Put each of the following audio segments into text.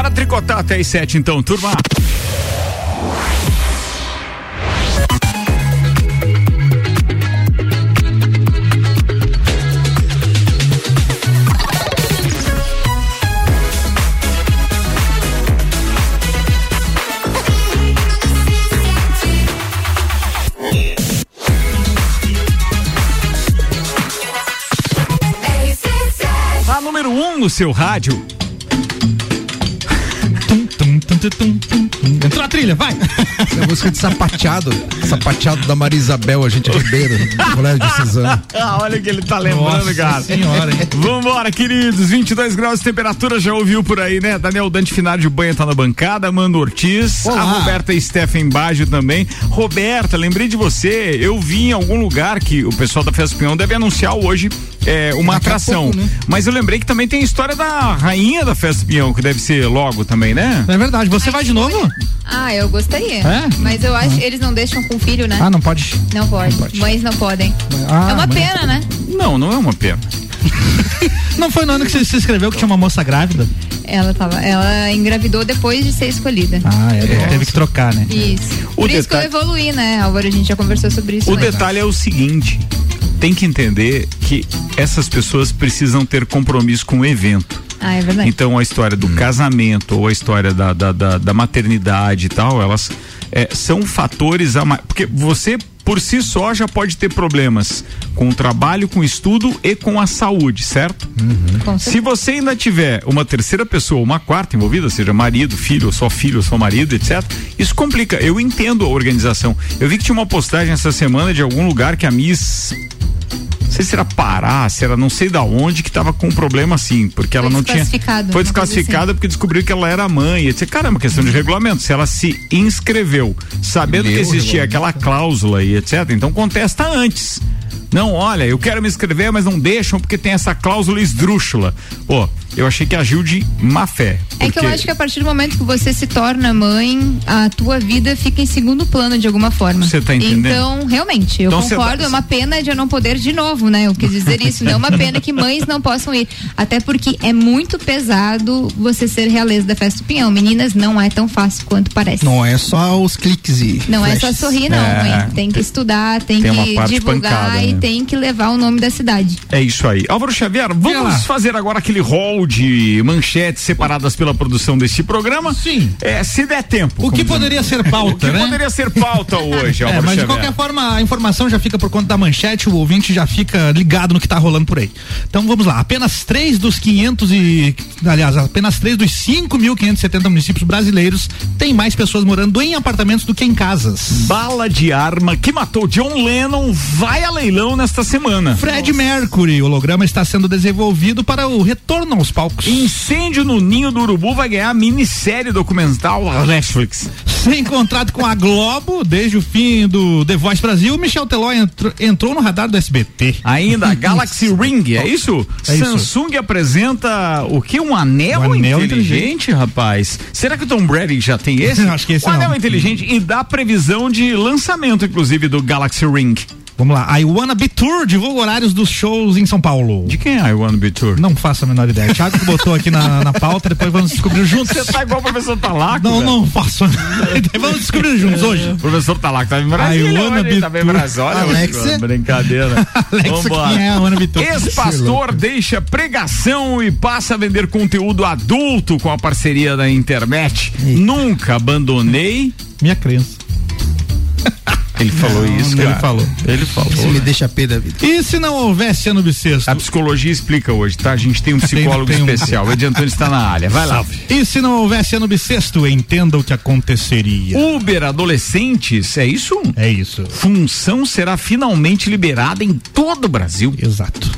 Bora tricotar até as sete então, turma. Número um no seu rádio. Entrou a trilha, vai! É a música de sapateado. Sapateado da Maria Isabel, a gente Ribeiro, colégio de Suzano. Ah, olha o que ele tá lembrando, Nossa cara. senhora, hein? Vambora, queridos. 22 graus de temperatura, já ouviu por aí, né? Daniel Dante Finado de Banha tá na bancada, Mano Ortiz, Olá. a Roberta Steffen Baggio também. Roberta, lembrei de você. Eu vi em algum lugar que o pessoal da Festa Pinhão deve anunciar hoje é, uma Daqui atração. pouco, né? Mas eu lembrei que também tem a história da rainha da Festa Pinhão, que deve ser logo também, né? É verdade, você vai de novo? Ah, eu gostaria. É? Mas eu acho que eles não deixam com filho, né? Ah, não pode. não, pode. pode. Mães não podem. Ah, é uma mãe. pena, né? Não, não é uma pena. Não foi no ano que você se inscreveu que tinha uma moça grávida? Ela tava, ela engravidou depois de ser escolhida. Ah, é, teve que trocar, né? Isso. O Por isso que eu evoluí, né, Álvaro? A gente já conversou sobre isso. O antes. detalhe é o seguinte: tem que entender que essas pessoas precisam ter compromisso com o evento. Ah, é verdade. Então a história do casamento ou a história da, da, da, da maternidade e tal, elas é, são fatores a mais. Porque você por si só já pode ter problemas com o trabalho, com o estudo e com a saúde, certo? Com Se você ainda tiver uma terceira pessoa, uma quarta envolvida, seja marido, filho, ou só filho, ou só marido, etc., isso complica. Eu entendo a organização. Eu vi que tinha uma postagem essa semana de algum lugar que a Miss. Não sei se era Pará, se era não sei da onde que tava com um problema assim, porque ela Foi não tinha. desclassificada, Foi desclassificada porque descobriu que ela era mãe. etc. Caramba, questão de regulamento. Se ela se inscreveu sabendo Leu que existia aquela cláusula e etc., então contesta antes. Não, olha, eu quero me inscrever, mas não deixam porque tem essa cláusula esdrúxula. Pô, eu achei que agiu de má fé. É que eu porque- acho que a partir do momento que você se torna mãe, a tua vida fica em segundo plano de alguma forma. Você tá entendendo? Então, realmente, eu Então concordo. tá- É uma pena de eu não poder de novo, né? Eu quis dizer isso. Não é uma pena que mães não possam ir. Até porque é muito pesado você ser realeza da festa do Pinhão. Meninas, não é tão fácil quanto parece. Não é só os cliques e. Não é só flashes. sorrir, não, É. mãe. Tem que estudar, tem, Tem que divulgar pancada, e né? tem que levar o nome da cidade. É isso aí. Álvaro Xavier, vamos fazer agora aquele rol de manchetes separadas pela produção deste programa? Sim. É, se der tempo. O que poderia ser O que pauta, né? poderia ser pauta hoje, É, mas de qualquer forma, a informação já fica por conta da manchete, o ouvinte já fica ligado no que tá rolando por aí. Então vamos lá, apenas três dos 500 e, aliás, apenas três dos 5.570 municípios brasileiros têm mais pessoas morando em apartamentos do que em casas. Bala de arma que matou John Lennon vai a leilão nesta semana. Fred Mercury, o holograma está sendo desenvolvido para o retorno aos palcos. Incêndio no Ninho do Urubu vai ganhar minissérie documental Netflix. Sem contrato com a Globo, desde o fim do The Voice Brasil, Michel Teló entrou, entrou no radar do SBT. Ainda a Galaxy Ring, é isso? É isso. Samsung apresenta o que? Um anel, Um anel inteligente, rapaz? Será que o Tom Brady já tem esse? Acho que esse um não. anel inteligente e dá previsão de lançamento, inclusive, do Galaxy Ring. Vamos lá, I Wanna Be Tour divulga horários dos shows em São Paulo. De quem é I Wanna Be Tour? Não faço a menor ideia. Thiago que botou aqui na, na pauta, depois vamos descobrir juntos. Você tá igual o professor Talaco, Não, velho. não faço. vamos descobrir juntos hoje. O professor Talaco tá em Brasília I wanna be tá tour. Olha, Alexa. Brincadeira. Vambora. quem é a Wanna Be Tour? Ex-pastor deixa pregação e passa a vender conteúdo adulto com a parceria da internet. Nunca abandonei. Minha crença. Ele falou isso, ele cara. falou. Ele falou. Isso me deixa pé da vida. E se não houvesse ano bissexto? A psicologia explica hoje, tá? A gente tem um psicólogo tem um- especial. O Edi Antônio está na área. Vai lá. E se não houvesse ano bissexto, entenda o que aconteceria. Uber adolescentes, é isso? É isso. Função será finalmente liberada em todo o Brasil. Exato.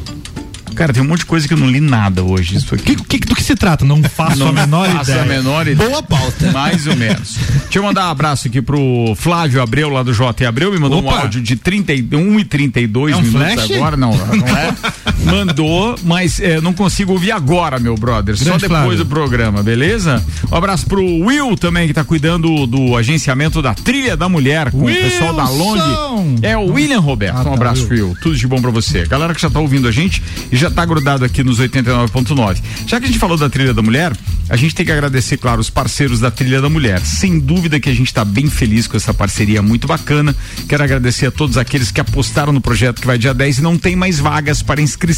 Cara, tem um monte de coisa que eu não li nada hoje. Isso aqui. Que, que- do que se trata? Não faço Não a menor faço ideia. a menor ideia. Boa pauta. Mais ou menos. Deixa eu mandar um abraço aqui pro Flávio Abreu, lá do J. Abreu, me mandou um Opa. áudio de 31 e 32 É um minutos flash? agora. Não, não é. Mandou, mas é, não consigo ouvir agora, meu brother. Só Grande depois Flávio. do programa, beleza? Um abraço pro Will também, que tá cuidando do agenciamento da Trilha da Mulher com o pessoal da Long. Wilson! É o William Roberto. Ah, um tá, abraço, Will. Will. Tudo de bom pra você. Galera que já tá ouvindo a gente e já tá grudado aqui nos 89.9. Já que a gente falou da Trilha da Mulher, a gente tem que agradecer, claro, os parceiros da Trilha da Mulher. Sem dúvida que a gente está bem feliz com essa parceria muito bacana. Quero agradecer a todos aqueles que apostaram no projeto que vai dia 10 e não tem mais vagas para inscrição.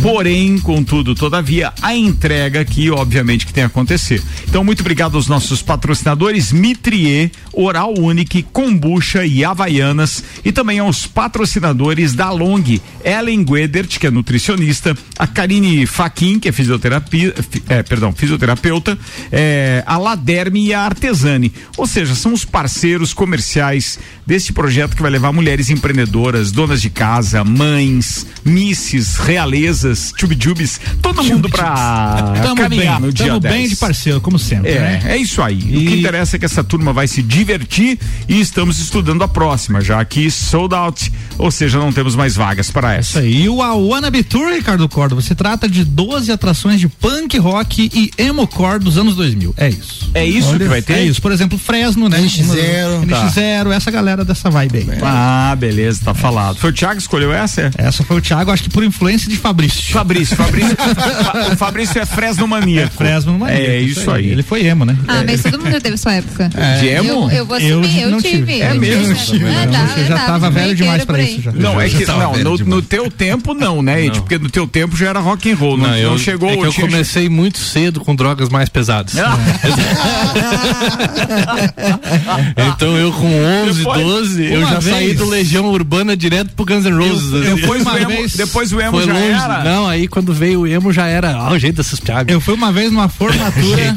Porém, contudo, todavia, a entrega aqui, obviamente, que tem a acontecer. Então, muito obrigado aos nossos patrocinadores Mitrier, Oral Unique, Kombucha e Havaianas e também aos patrocinadores da Long, Ellen Guedert, que é nutricionista, a Karine Faquin, que é fisioterapia, é, perdão, fisioterapeuta, é, a Laderme e a Artesani. Ou seja, são os parceiros comerciais deste projeto que vai levar mulheres empreendedoras, donas de casa, mães, misses, realezas, tchubijubes, todo mundo para caminhar bem, no dia 10. bem de parceiro, como sempre. É, né? é isso aí. E... O que interessa é que essa turma vai se divertir e estamos estudando a próxima, já que sold out, ou seja, não temos mais vagas para essa. Isso aí. E o Wannabe Tour, Ricardo Córdoba, se trata de 12 atrações de punk rock e emo core dos anos 2000. É isso. É isso Olha, que vai ter? É isso. Por exemplo, Fresno, né? NX0, NX0, essa galera dessa vibe aí. Ah, beleza, tá falado. Foi o Thiago que escolheu essa? Essa foi o Thiago, acho que por influência de Fabrício. Fabrício, Fabrício, Fa- o Fabrício é Fresno maníaco. Fresno, mano. É isso aí. Ele foi emo, né? Ah, mas todo mundo teve sua época. De emo? Eu, eu vou Eu assumir, eu, não tive. tive. eu É mesmo? tive. Eu tive, Ah, tá, Eu já tava velho demais pra isso aí. já. Não, é que não, no, teu tempo não, né? Ed? Porque no teu tempo já era rock and roll, não, não, eu, chegou é que eu comecei muito cedo com drogas mais pesadas. Então eu com 11, Depois- 12, eu já saí do Legião Urbana direto pro Guns N' Roses. assim. depois, o emo, Foi já longe. era. Não, aí quando veio o emo já era ah, o jeito dessas piadas. Eu fui uma vez numa formatura.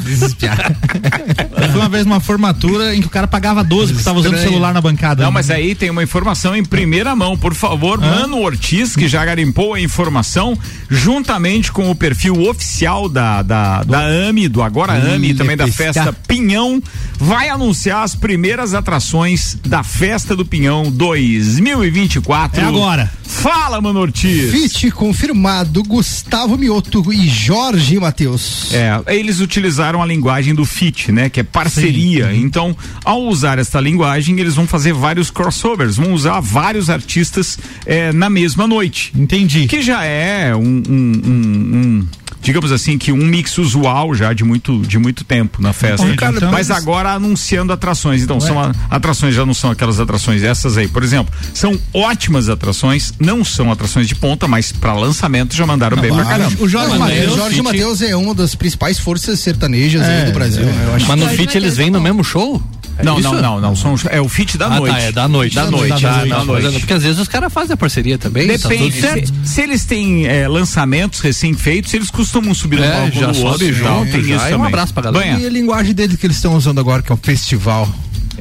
eu fui uma vez numa formatura em que o cara pagava 12 porque tava usando o celular na bancada. Não, mas aí tem uma informação em primeira mão, por favor, Mano Ortiz, que já garimpou a informação, juntamente com o perfil oficial da, da, da AMI, do Agora AMI e também da festa Pinhão, vai anunciar as primeiras atrações da festa do Pinhão 2024. É agora. Fala, Mano Ortiz. Fit confirmado, Gustavo Mioto e Jorge Matheus. É, eles utilizaram a linguagem do fit, né? Que é parceria. Então, ao usar esta linguagem, eles vão fazer vários crossovers, vão usar vários artistas eh, na mesma noite. Entendi. Que já é um, um- um- um, digamos assim, que um mix usual já de muito, de muito tempo na festa. Bom, cara, então- Mas agora anunciando atrações. Então, são a- atrações, já não são aquelas atrações essas aí. Por exemplo, são ótimas atrações, não são atrações de ponta, mas para lançamento já mandaram bem pra caramba. O Jorge Não, Matheus. Jorge Matheus é uma das principais forças sertanejas aí do Brasil. né? Eu acho Mas no Fit Mateus eles vêm no mesmo show? É Não, não, não, não. São, é o fit da Ah, noite. tá, é da noite. Da noite, Da ah, noite. da Mas, noite. Porque às vezes os caras fazem a parceria também. tá Depende. certo. Se, se eles têm é, lançamentos recém-feitos, eles costumam subir no É, palco já do sobe outro tal. junto, Tem já. isso E um abraço pra galera. Banha. E a linguagem dele que eles estão usando agora, que é o festival.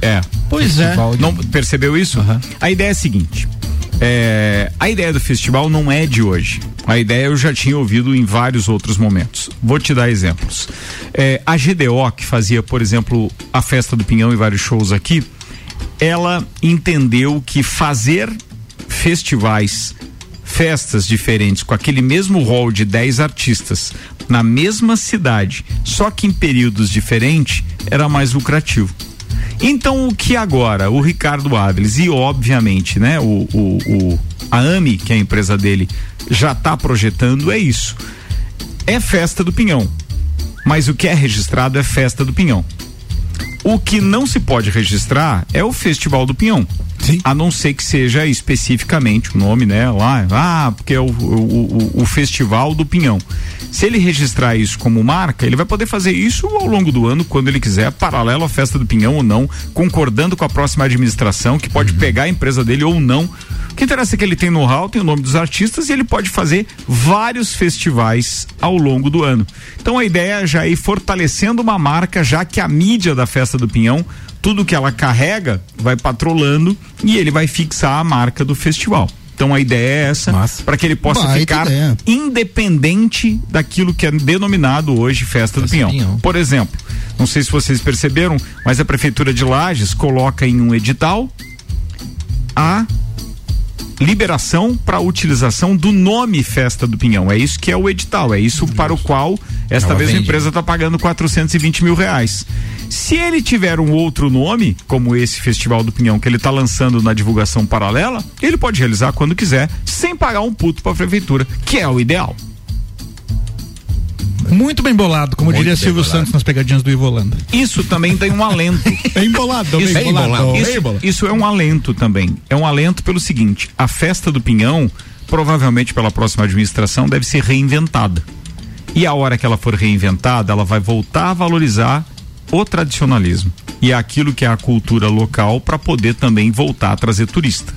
É. Pois é. Festival de- Não percebeu isso? A ideia é a seguinte. É, a ideia do festival não é de hoje. A ideia eu já tinha ouvido em vários outros momentos. Vou te dar exemplos. É, a GDO, que fazia, por exemplo, a festa do Pinhão e vários shows aqui, ela entendeu que fazer festivais, festas diferentes, com aquele mesmo rol de 10 artistas na mesma cidade, só que em períodos diferentes, era mais lucrativo. Então, o que agora o Ricardo Áviles e, obviamente, né, o, o, o- a AMI, que é a empresa dele, já está projetando é isso. É festa do Pinhão. Mas o que é registrado é festa do Pinhão. O que não se pode registrar é o Festival do Pinhão. Sim. A não ser que seja especificamente o nome, né? Lá, ah, porque é o, o, o, o Festival do Pinhão. Se ele registrar isso como marca, ele vai poder fazer isso ao longo do ano, quando ele quiser, paralelo à festa do Pinhão ou não, concordando com a próxima administração, que pode pegar a empresa dele ou não. O que interessa é que ele tem know-how, tem o nome dos artistas e ele pode fazer vários festivais ao longo do ano. Então a ideia é já ir fortalecendo uma marca, já que a mídia da festa do Pinhão, tudo que ela carrega, vai patrolando e ele vai fixar a marca do festival. Então a ideia é essa, para que ele possa Baita ficar ideia. independente daquilo que é denominado hoje Festa, do Festa do Pinhão. Pinhão. Por exemplo, não sei se vocês perceberam, mas a prefeitura de Lages coloca em um edital a liberação para a utilização do nome Festa do Pinhão. É isso que é o edital, é isso para o qual esta Ela vez a vende. empresa está pagando 420 mil reais. Se ele tiver um outro nome, como esse Festival do Pinhão que ele está lançando na divulgação paralela, ele pode realizar quando quiser, sem pagar um puto para a prefeitura, que é o ideal. Muito bem bolado, como Muito diria Silvio bolado. Santos nas pegadinhas do Ivo Holanda. Isso também tem um alento. Bem bolado, Isso, bem bolado. Isso, bolado. isso é um alento também. É um alento pelo seguinte: a festa do Pinhão, provavelmente pela próxima administração, deve ser reinventada. E a hora que ela for reinventada, ela vai voltar a valorizar o tradicionalismo e aquilo que é a cultura local para poder também voltar a trazer turista.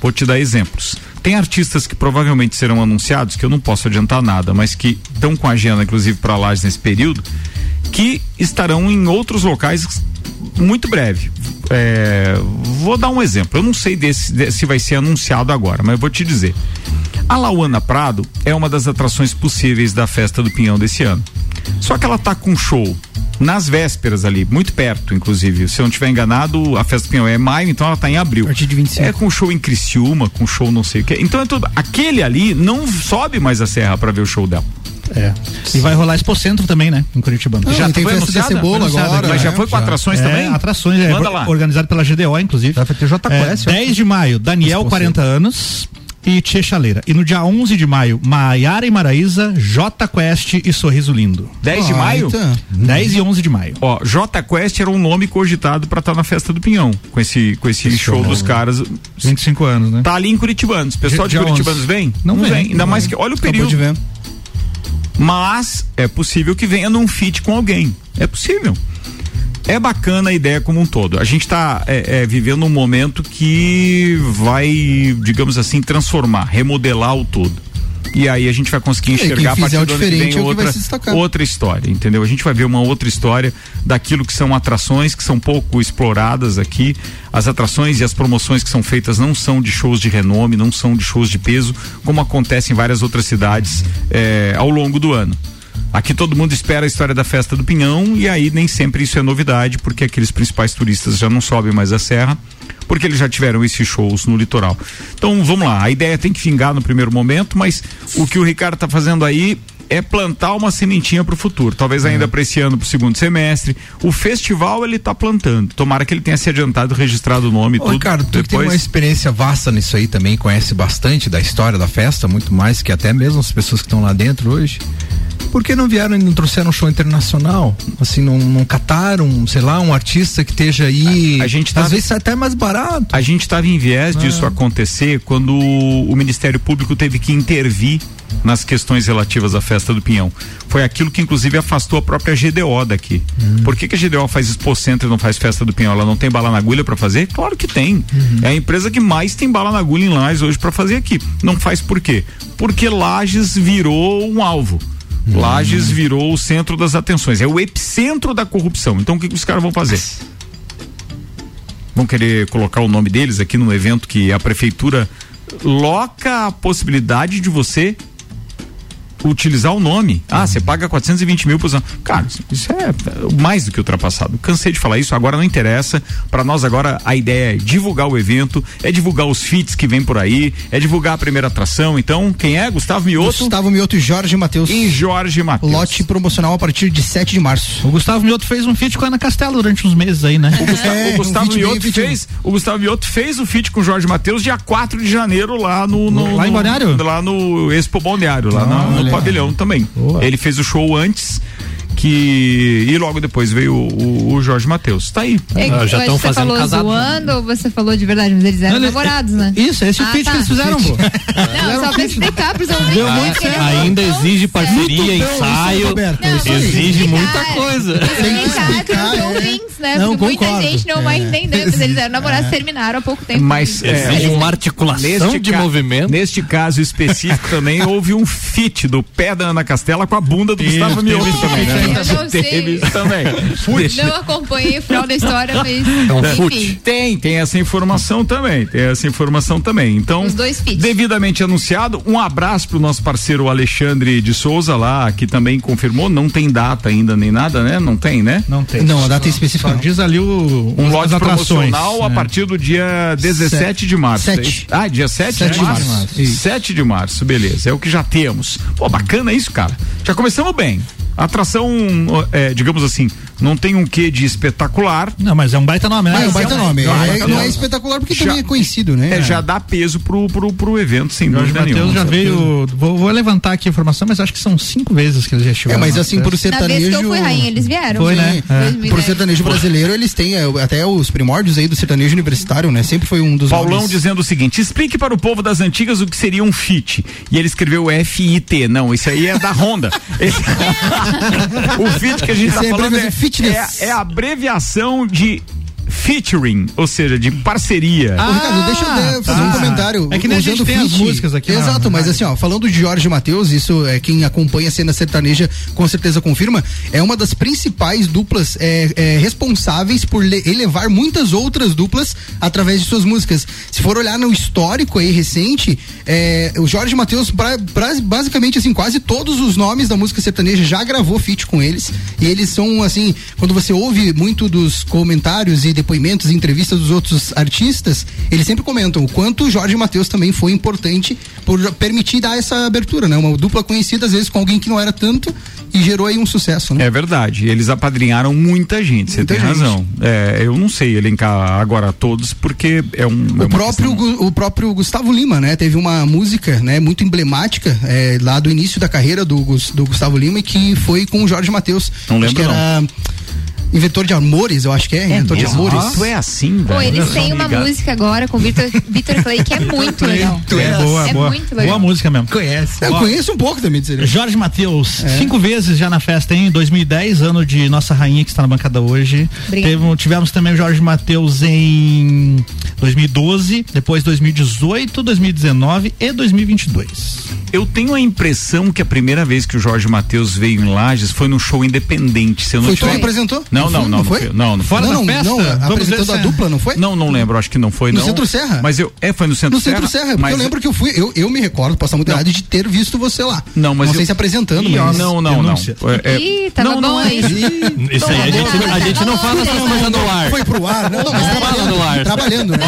Vou te dar exemplos. Tem artistas que provavelmente serão anunciados, que eu não posso adiantar nada, mas que estão com a agenda, inclusive, para Lages nesse período, que estarão em outros locais muito breve. É, vou dar um exemplo. Eu não sei desse, de- se vai ser anunciado agora, mas eu vou te dizer. A Lauana Prado é uma das atrações possíveis da festa do Pinhão desse ano. Só que ela tá com show nas vésperas ali, muito perto, inclusive. Se eu não estiver enganado, a festa do Pinhão é em maio, então ela tá em abril. A partir de 25. É com show em Criciúma, com show não sei o que. Então é tudo. Aquele ali não sobe mais a serra para ver o show dela. É. E vai rolar Expo Centro também, né? Em Curitiba. Não, já tem foi festa da anunciada? cebola agora. Mas já né? foi com atrações também? É, atrações, é, Manda lá. organizado pela GDO, inclusive. Vai ter Jota É, Quest, ó. 10 de maio, Daniel, Expo 40 anos. E Tia Chaleira. E no dia 11 de maio, Maiara e Maraíza, J Quest e Sorriso Lindo. 10 de maio? então. 10 e 11 de maio. Ó, J Quest era um nome cogitado pra estar na festa do Pinhão, com esse, com esse show dos caras. 25 anos, né? Tá ali em Curitibanos. Pessoal de Dia Curitibanos 11. vem? Não vem, Ainda não mais vem. que. Olha o Acabou período. de ver. Mas é possível que venha num fit com alguém. É possível. É bacana a ideia como um todo. A gente está vivendo um momento que vai, digamos assim, transformar, remodelar o todo. E aí a gente vai conseguir É, enxergar a partir do ano que vem é o que outra, outra história, entendeu? A gente vai ver uma outra história daquilo que são atrações que são pouco exploradas aqui. As atrações e as promoções que são feitas não são de shows de renome, não são de shows de peso, como acontece em várias outras cidades eh, ao longo do ano. Aqui todo mundo espera a história da festa do Pinhão e aí nem sempre isso é novidade, porque aqueles principais turistas já não sobem mais a serra, porque eles já tiveram esses shows no litoral. Então vamos lá, a ideia tem que vingar no primeiro momento, mas o que o Ricardo está fazendo aí é plantar uma sementinha para o futuro, talvez ainda para esse ano, para o segundo semestre. O festival ele está plantando. Tomara que ele tenha se adiantado, registrado o nome e Ô, tudo. Ricardo, tu que tem uma depois. experiência vasta nisso aí também, conhece bastante da história da festa, muito mais que até mesmo as pessoas que estão lá dentro hoje. Por que não vieram e não trouxeram um show internacional? Assim, não, não cataram, sei lá, um artista que esteja aí. A- a gente tá- Às vezes sai até mais barato. A gente estava em viés disso acontecer quando o Ministério Público teve que intervir nas questões relativas à festa do Pinhão. Foi aquilo que inclusive afastou a própria GDO daqui. Por que, que a GDO faz Expo Center e não faz festa do Pinhão? Ela não tem bala na agulha para fazer? Claro que tem. É a empresa que mais tem bala na agulha em Lages hoje para fazer aqui. Não faz por quê? Porque Lages virou um alvo. Lages virou o centro das atenções, é o epicentro da corrupção. Então o que, que os caras vão fazer? vão querer colocar o nome deles aqui num evento que a prefeitura loca a possibilidade de você utilizar o nome. Ah, você paga 420 mil por ano. Cara, isso- isso é mais do que ultrapassado. Cansei de falar isso, agora não interessa. Para nós agora a ideia é divulgar o evento, é divulgar os feats que vem por aí, é divulgar a primeira atração. Então, quem é? Gustavo Mioto Gustavo Mioto e Jorge Matheus. e Jorge Matheus. Lote promocional a partir de 7 de março. O Gustavo Mioto fez um feat com a Ana Castelo durante uns meses aí, né? O Gustavo, É, o Gustavo um Mioto feat fez, o Gustavo Mioto fez o feat com o Jorge Matheus dia 4 de janeiro lá no, no- Lá em no- Balneário? lá no Expo Balneário, lá na- no. Pavilhão também. Boa. Ele fez o show antes que e logo depois veio o, o- Jorge Matheus. Tá aí. É, Ah, já mas tão você fazendo falou casado. zoando ou você falou de verdade? Mas eles eram Ele- namorados, né? Isso, esse é o Ah, feat tá. que eles fizeram, pô. Não, só pra explicar pros ouvintes. Deu né, muito certo. não Ainda exige parceria, ensaio. Não. Exige muita coisa. Explicar explicar, pros é. ouvintes, né? Não, Porque muita concordo. gente não vai entender, mas eles eram namorados, terminaram há pouco tempo. Mas é, Exige um- uma articulação de movimento. neste caso específico também houve um fit do pé da Ana Castela com a bunda do Gustavo Mioto também, né? Não sei. Teve isso também. Deixa- Não acompanhei o final da história, mas. É enfim. fute. Tem, tem essa informação também, tem essa informação também. Então, Os dois devidamente anunciado, um abraço pro nosso parceiro Alexandre de Souza lá, que também confirmou, não tem data ainda nem nada, né? Não tem, né? Não tem. Não, a data é específica. Não. diz ali o, Um as lote atrações. promocional a É. partir do dia 17 de março. Sete. é isso? Ah, dia 7, Sete de de março. março, isso. 7 de março, beleza. É o que já temos. Pô, bacana isso, cara. Já começamos bem. Atração, é, digamos assim, Não tem um quê de espetacular. Não, mas é um baita nome, né? Ah, é um baita nome. não, É- não é espetacular porque Já- também é conhecido, né? É, já dá peso pro, pro, pro evento, sem Jorge dúvida Matheus nenhuma. já veio. Vou, vou levantar aqui a informação, mas acho que são cinco vezes que eles já É, estiveram. mas assim, pro Na vez sertanejo. que eu fui rainha, eles vieram. Foi, né? É. 2010. Pro sertanejo brasileiro, eles têm é, até os primórdios aí do sertanejo universitário, né? Sempre foi um dos Paulão nomes. dizendo o seguinte: explique para o povo das antigas o que seria um FIT. E ele escreveu FIT. Não, isso aí é da Honda. Esse- o FIT que a gente está é falando é, é, é a abreviação de featuring, ou seja, de parceria. Ô, Ricardo, deixa eu fazer um tá. comentário. É que nem a gente tem as feat. músicas aqui na- Exato, mas assim, ó, falando de Jorge Matheus, isso é quem acompanha a cena sertaneja com certeza confirma, é uma das principais duplas é, é, responsáveis por le- elevar muitas outras duplas através de suas músicas. Se for olhar no histórico aí recente, é, o Jorge Matheus, pra- pra- basicamente assim, quase todos os nomes da música sertaneja já gravou feat com eles. E eles são assim, quando você ouve muito dos comentários e depoimentos e entrevistas dos outros artistas, eles sempre comentam o quanto o Jorge Matheus também foi importante por permitir dar essa abertura, né? Uma dupla conhecida, às vezes, com alguém que não era tanto e gerou aí um sucesso, né? É verdade, eles apadrinharam muita gente, você tem gente. razão. É, eu não sei elencar agora todos, porque é um. é O uma próprio, questão- o próprio Gustavo Lima, né? Teve uma música, né? Muito emblemática é, lá do início da carreira do, do Gustavo Lima e que foi com o Jorge Matheus. Não Acho lembro, que era Inventor de Amores, eu acho que é. Inventor de mesmo? Amores. Tu é assim, velho. Pô, eles têm uma ligado. música agora com o Vitor Clay que é muito legal. É boa, É boa. muito legal. Boa música mesmo. Conhece. Eu conheço um pouco também aí. Jorge Matheus, É. cinco vezes já na festa, hein? 2010, ano de nossa rainha que está na bancada hoje. Teve- tivemos também o Jorge Matheus em 2012, depois 2018, 2019 e 2022. Eu tenho a impressão que a primeira vez que o Jorge Matheus veio em Lages foi num show independente. Se eu não Foi tu que apresentou? Não, não, não, não foi? Não, não foi. Fora não, da não, festa? não, apresentou se é- dupla, não foi? Não, não lembro, acho que não foi, No não. Centro Serra? Mas eu, é, foi no Centro No Serra. Centro Serra, porque mas eu lembro que eu fui, eu, eu me recordo, posso estar muito errado, de ter visto você lá. Não, mas Não sei eu- se apresentando, mas. Não, não, não. É, é- Ih, tava não, bom não é aí. isso. Aí, a gente, a não fala essas coisas no ar. Foi pro ar, não, não, mas Fala trabalhando, no ar. trabalhando, né?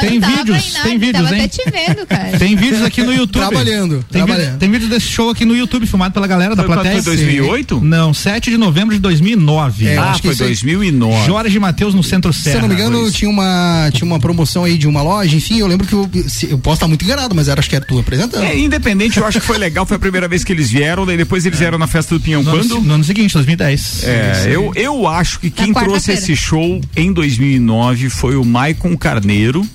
Tem vídeos, aí, tem vídeos, hein? até te vendo, cara. Tem vídeos aqui no YouTube. Trabalhando, Tem, trabalhando. vídeo, tem vídeo desse show aqui no YouTube filmado pela galera da Foi plateia. foi 2008? Não, 7 de novembro de 2009. É, eu Ah, acho que foi isso aí- 2009. Jorge Matheus no Centro Serra. Se eu não me engano, tinha uma, tinha uma promoção aí de uma loja, enfim, eu lembro que eu, se- eu posso estar muito enganado, mas era, acho que era tu apresentando. É, independente, eu acho que foi legal, foi a primeira vez que eles vieram, daí depois eles vieram na festa do Pinhão no, ano, quando? no ano seguinte, 2010. É, eu, eu acho que quem trouxe esse show em 2009 foi o Maicon Carneiro.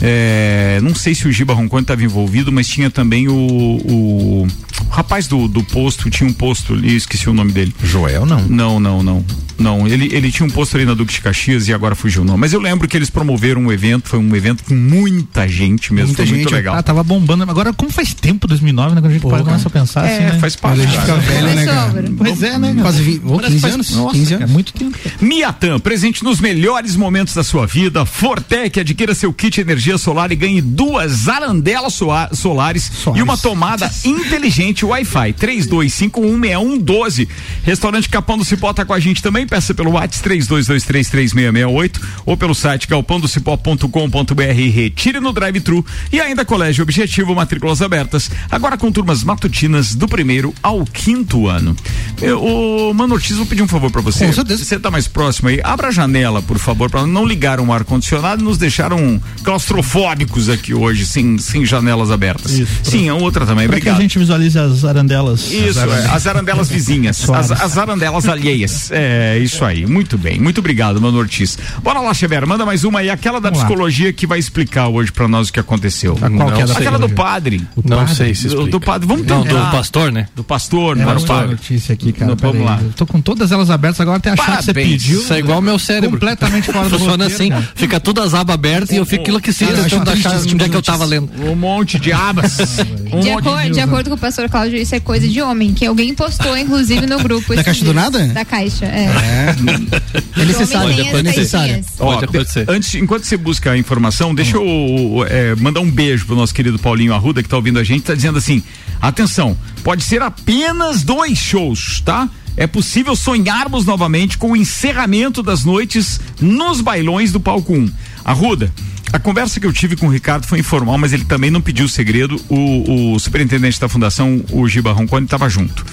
É, não sei se o Giba Roncone estava envolvido, mas tinha também o, o, o rapaz do, do posto, tinha um posto ali, esqueci o nome dele. Joel, não. Não, não, não. Não, ele, ele tinha um posto ali na Duque de Caxias e agora fugiu o nome. Mas eu lembro que eles promoveram um evento, foi um evento com muita gente mesmo, Muita foi muito gente, legal. Ah, tava bombando. Agora, como faz tempo 2009, né? Quando a gente pode começar a pensar assim, é, né? faz parte. A gente fica velho, né, cara? Pois é, né? Quase 20, ou Parece 15 que faz- anos? Nossa, 15 cara, anos. muito tempo. Miatan, presente nos melhores momentos da sua vida. Fortec, adquira seu kit energia solar e ganhe duas arandelas soa- solares e uma tomada inteligente Wi-Fi. 32516112. Restaurante Capão do Cipó tá com a gente também. Peça pelo WhatsApp 32233668 ou pelo site galpandocipó.com.br. Retire no drive-thru e ainda Colégio Objetivo, matrículas abertas. Agora com turmas matutinas do primeiro ao quinto ano. Eu, ô, Mano Ortiz, vou pedir um favor pra você. Com certeza. Você tá mais próximo aí. Abra a janela, por favor, para não ligar um ar-condicionado e nos deixaram claustrofóbicos aqui hoje, sem, sem janelas abertas. Isso, Sim, a outra também. Pra que a Obrigado. gente visualize as arandelas. Isso, é, as arandelas vizinhas, as, as arandelas alheias. É, isso aí. Muito bem. Muito obrigado, Mano Ortiz. Bora lá, Xavier, manda mais uma aí, aquela da Vamos lá. psicologia que vai explicar hoje pra nós o que aconteceu. qual que é da Aquela do padre. Não padre? sei se Do, explica. do padre. Vamos Não, tentar. do pastor, né? Do pastor, É, para o vamos ver a padre. notícia aqui, cara. Não, vamos lá. Eu tô com todas elas abertas agora, até achar que você pediu. Isso é igual meu cérebro. Completamente fora do Funciona assim, cara. fica todas as abas abertas e eu fico enlouquecido Cara, eu acho tentando achar onde é que eu tava lendo. Um monte de abas. de acordo com o pastor Cláudio, isso é coisa de homem, que alguém postou, inclusive, no grupo. Da Caixa do. Nada? Da caixa, é. É. É necessário, é as necessário. Ó, Pode acontecer. Antes, enquanto você busca a informação, deixa eu é, mandar um beijo pro nosso querido Paulinho Arruda, que tá ouvindo a gente, tá dizendo assim: atenção, pode ser apenas dois shows, tá? É possível sonharmos novamente com o encerramento das noites nos bailões do palco 1. Arruda, a conversa que eu tive com o Ricardo foi informal, mas ele também não pediu segredo. O, o superintendente da fundação, o Giba Roncone, estava junto.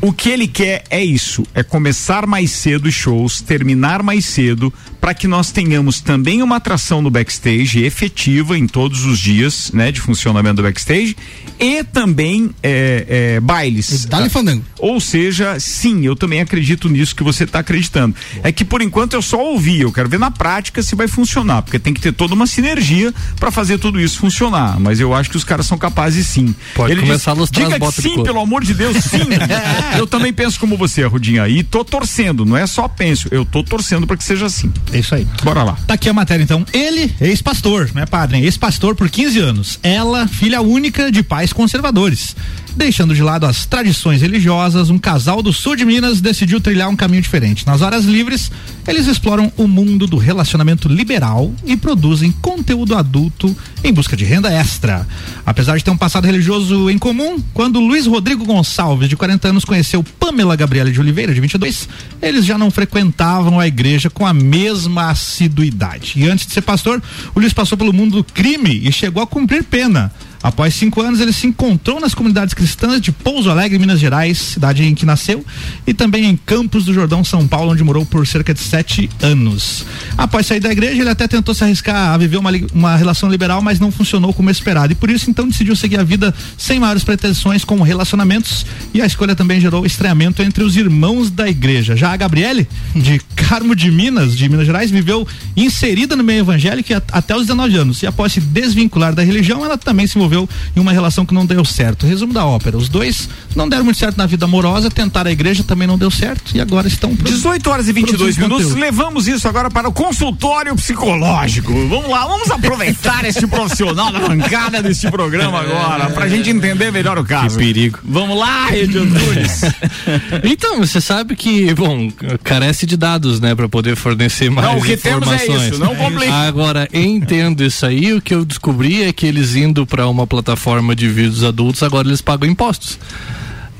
O que ele quer é isso, é começar mais cedo os shows, terminar mais cedo, para que nós tenhamos também uma atração no backstage efetiva em todos os dias, né, de funcionamento do backstage e também é, é, bailes. Dá-lhe fandango. Ou seja, sim, eu também acredito nisso que você está acreditando. É que por enquanto eu só ouvi, eu quero ver na prática se vai funcionar, porque tem que ter toda uma sinergia para fazer tudo isso funcionar. Mas eu acho que os caras são capazes sim. Pode Ele começar a lustrar diga as botas que de sim, couro." pelo amor de Deus, sim. eu também penso como você, Rudinha, e tô torcendo, não é só penso, eu tô torcendo para que seja assim. É isso aí. Bora lá. Tá aqui a matéria então. Ele, ex-pastor, não é padre, ex-pastor por 15 anos. Ela, filha única de pais conservadores. Deixando de lado as tradições religiosas, um casal do sul de Minas decidiu trilhar um caminho diferente. Nas horas livres, eles exploram o mundo do relacionamento liberal e produzem conteúdo adulto em busca de renda extra. Apesar de ter um passado religioso em comum, quando Luiz Rodrigo Gonçalves, de 40 anos, conheceu Pamela Gabriela de Oliveira, de 22, eles já não frequentavam a igreja com a mesma assiduidade. E antes de ser pastor, o Luiz passou pelo mundo do crime e chegou a cumprir pena. Após cinco anos, ele se encontrou nas comunidades cristãs de Pouso Alegre, Minas Gerais, cidade em que nasceu, e também em Campos do Jordão, São Paulo, onde morou por cerca de sete anos. Após sair da igreja, ele até tentou se arriscar a viver uma, uma relação liberal, mas não funcionou como esperado. E por isso, então, decidiu seguir a vida sem maiores pretensões com relacionamentos. E a escolha também gerou estranhamento entre os irmãos da igreja. Já a Gabriele, de Carmo de Minas, de Minas Gerais, viveu inserida no meio evangélico até os 19 anos. E após se desvincular da religião, ela também se envolveu em uma relação que não deu certo. Resumo da ópera: os dois não deram muito certo na vida amorosa, tentaram a igreja, também não deu certo e agora estão. pro- 18 horas e 22 produzindo minutos. conteúdo. Levamos isso agora para o consultório psicológico. Vamos lá, vamos aproveitar este profissional da bancada deste programa agora, pra gente entender melhor o caso. Que perigo. Vamos lá, Edio Antunes. Então, você sabe que, bom, carece de dados, né, para poder fornecer mais Não, o que temos é informações. isso, não complica. Agora, entendo isso aí, o que eu descobri é que eles indo para uma plataforma de vídeos adultos, agora eles pagam impostos.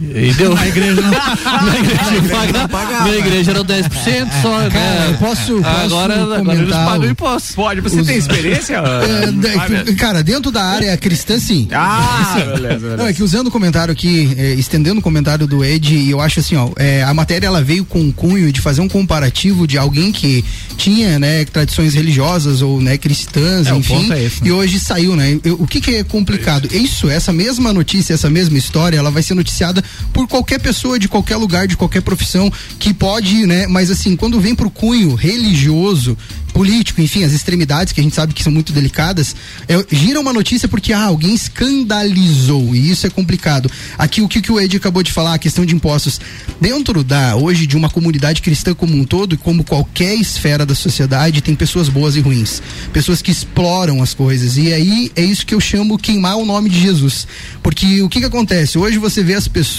E deu. A igreja não. Na igreja, não paga, na igreja era 10% só, Cara, né? eu posso, posso agora, agora eles pagam o- impostos. Pode, você tem experiência? É, de- cara, dentro da área cristã, sim. Ah, beleza, Não, é beleza. que usando o comentário aqui, é, estendendo o comentário do Ed, eu acho assim, ó, é, a matéria ela veio com o cunho de fazer um comparativo de alguém que tinha, né, tradições religiosas ou, né, cristãs, É, o enfim, ponto é esse, né? e hoje saiu, né? Eu- o que que é complicado? Isso, essa mesma notícia, essa mesma história, ela vai ser noticiada por qualquer pessoa de qualquer lugar, de qualquer profissão que pode, né, mas assim, quando vem pro cunho religioso, político, enfim, as extremidades que a gente sabe que são muito delicadas, é, gira uma notícia porque ah, alguém escandalizou e isso é complicado. Aqui o que, que o Ed acabou de falar, a questão de impostos. Dentro da, hoje, de uma comunidade cristã como um todo, e como qualquer esfera da sociedade, tem pessoas boas e ruins. Pessoas que exploram as coisas. E aí é isso que eu chamo queimar o nome de Jesus. Porque o que que acontece? Hoje você vê as pessoas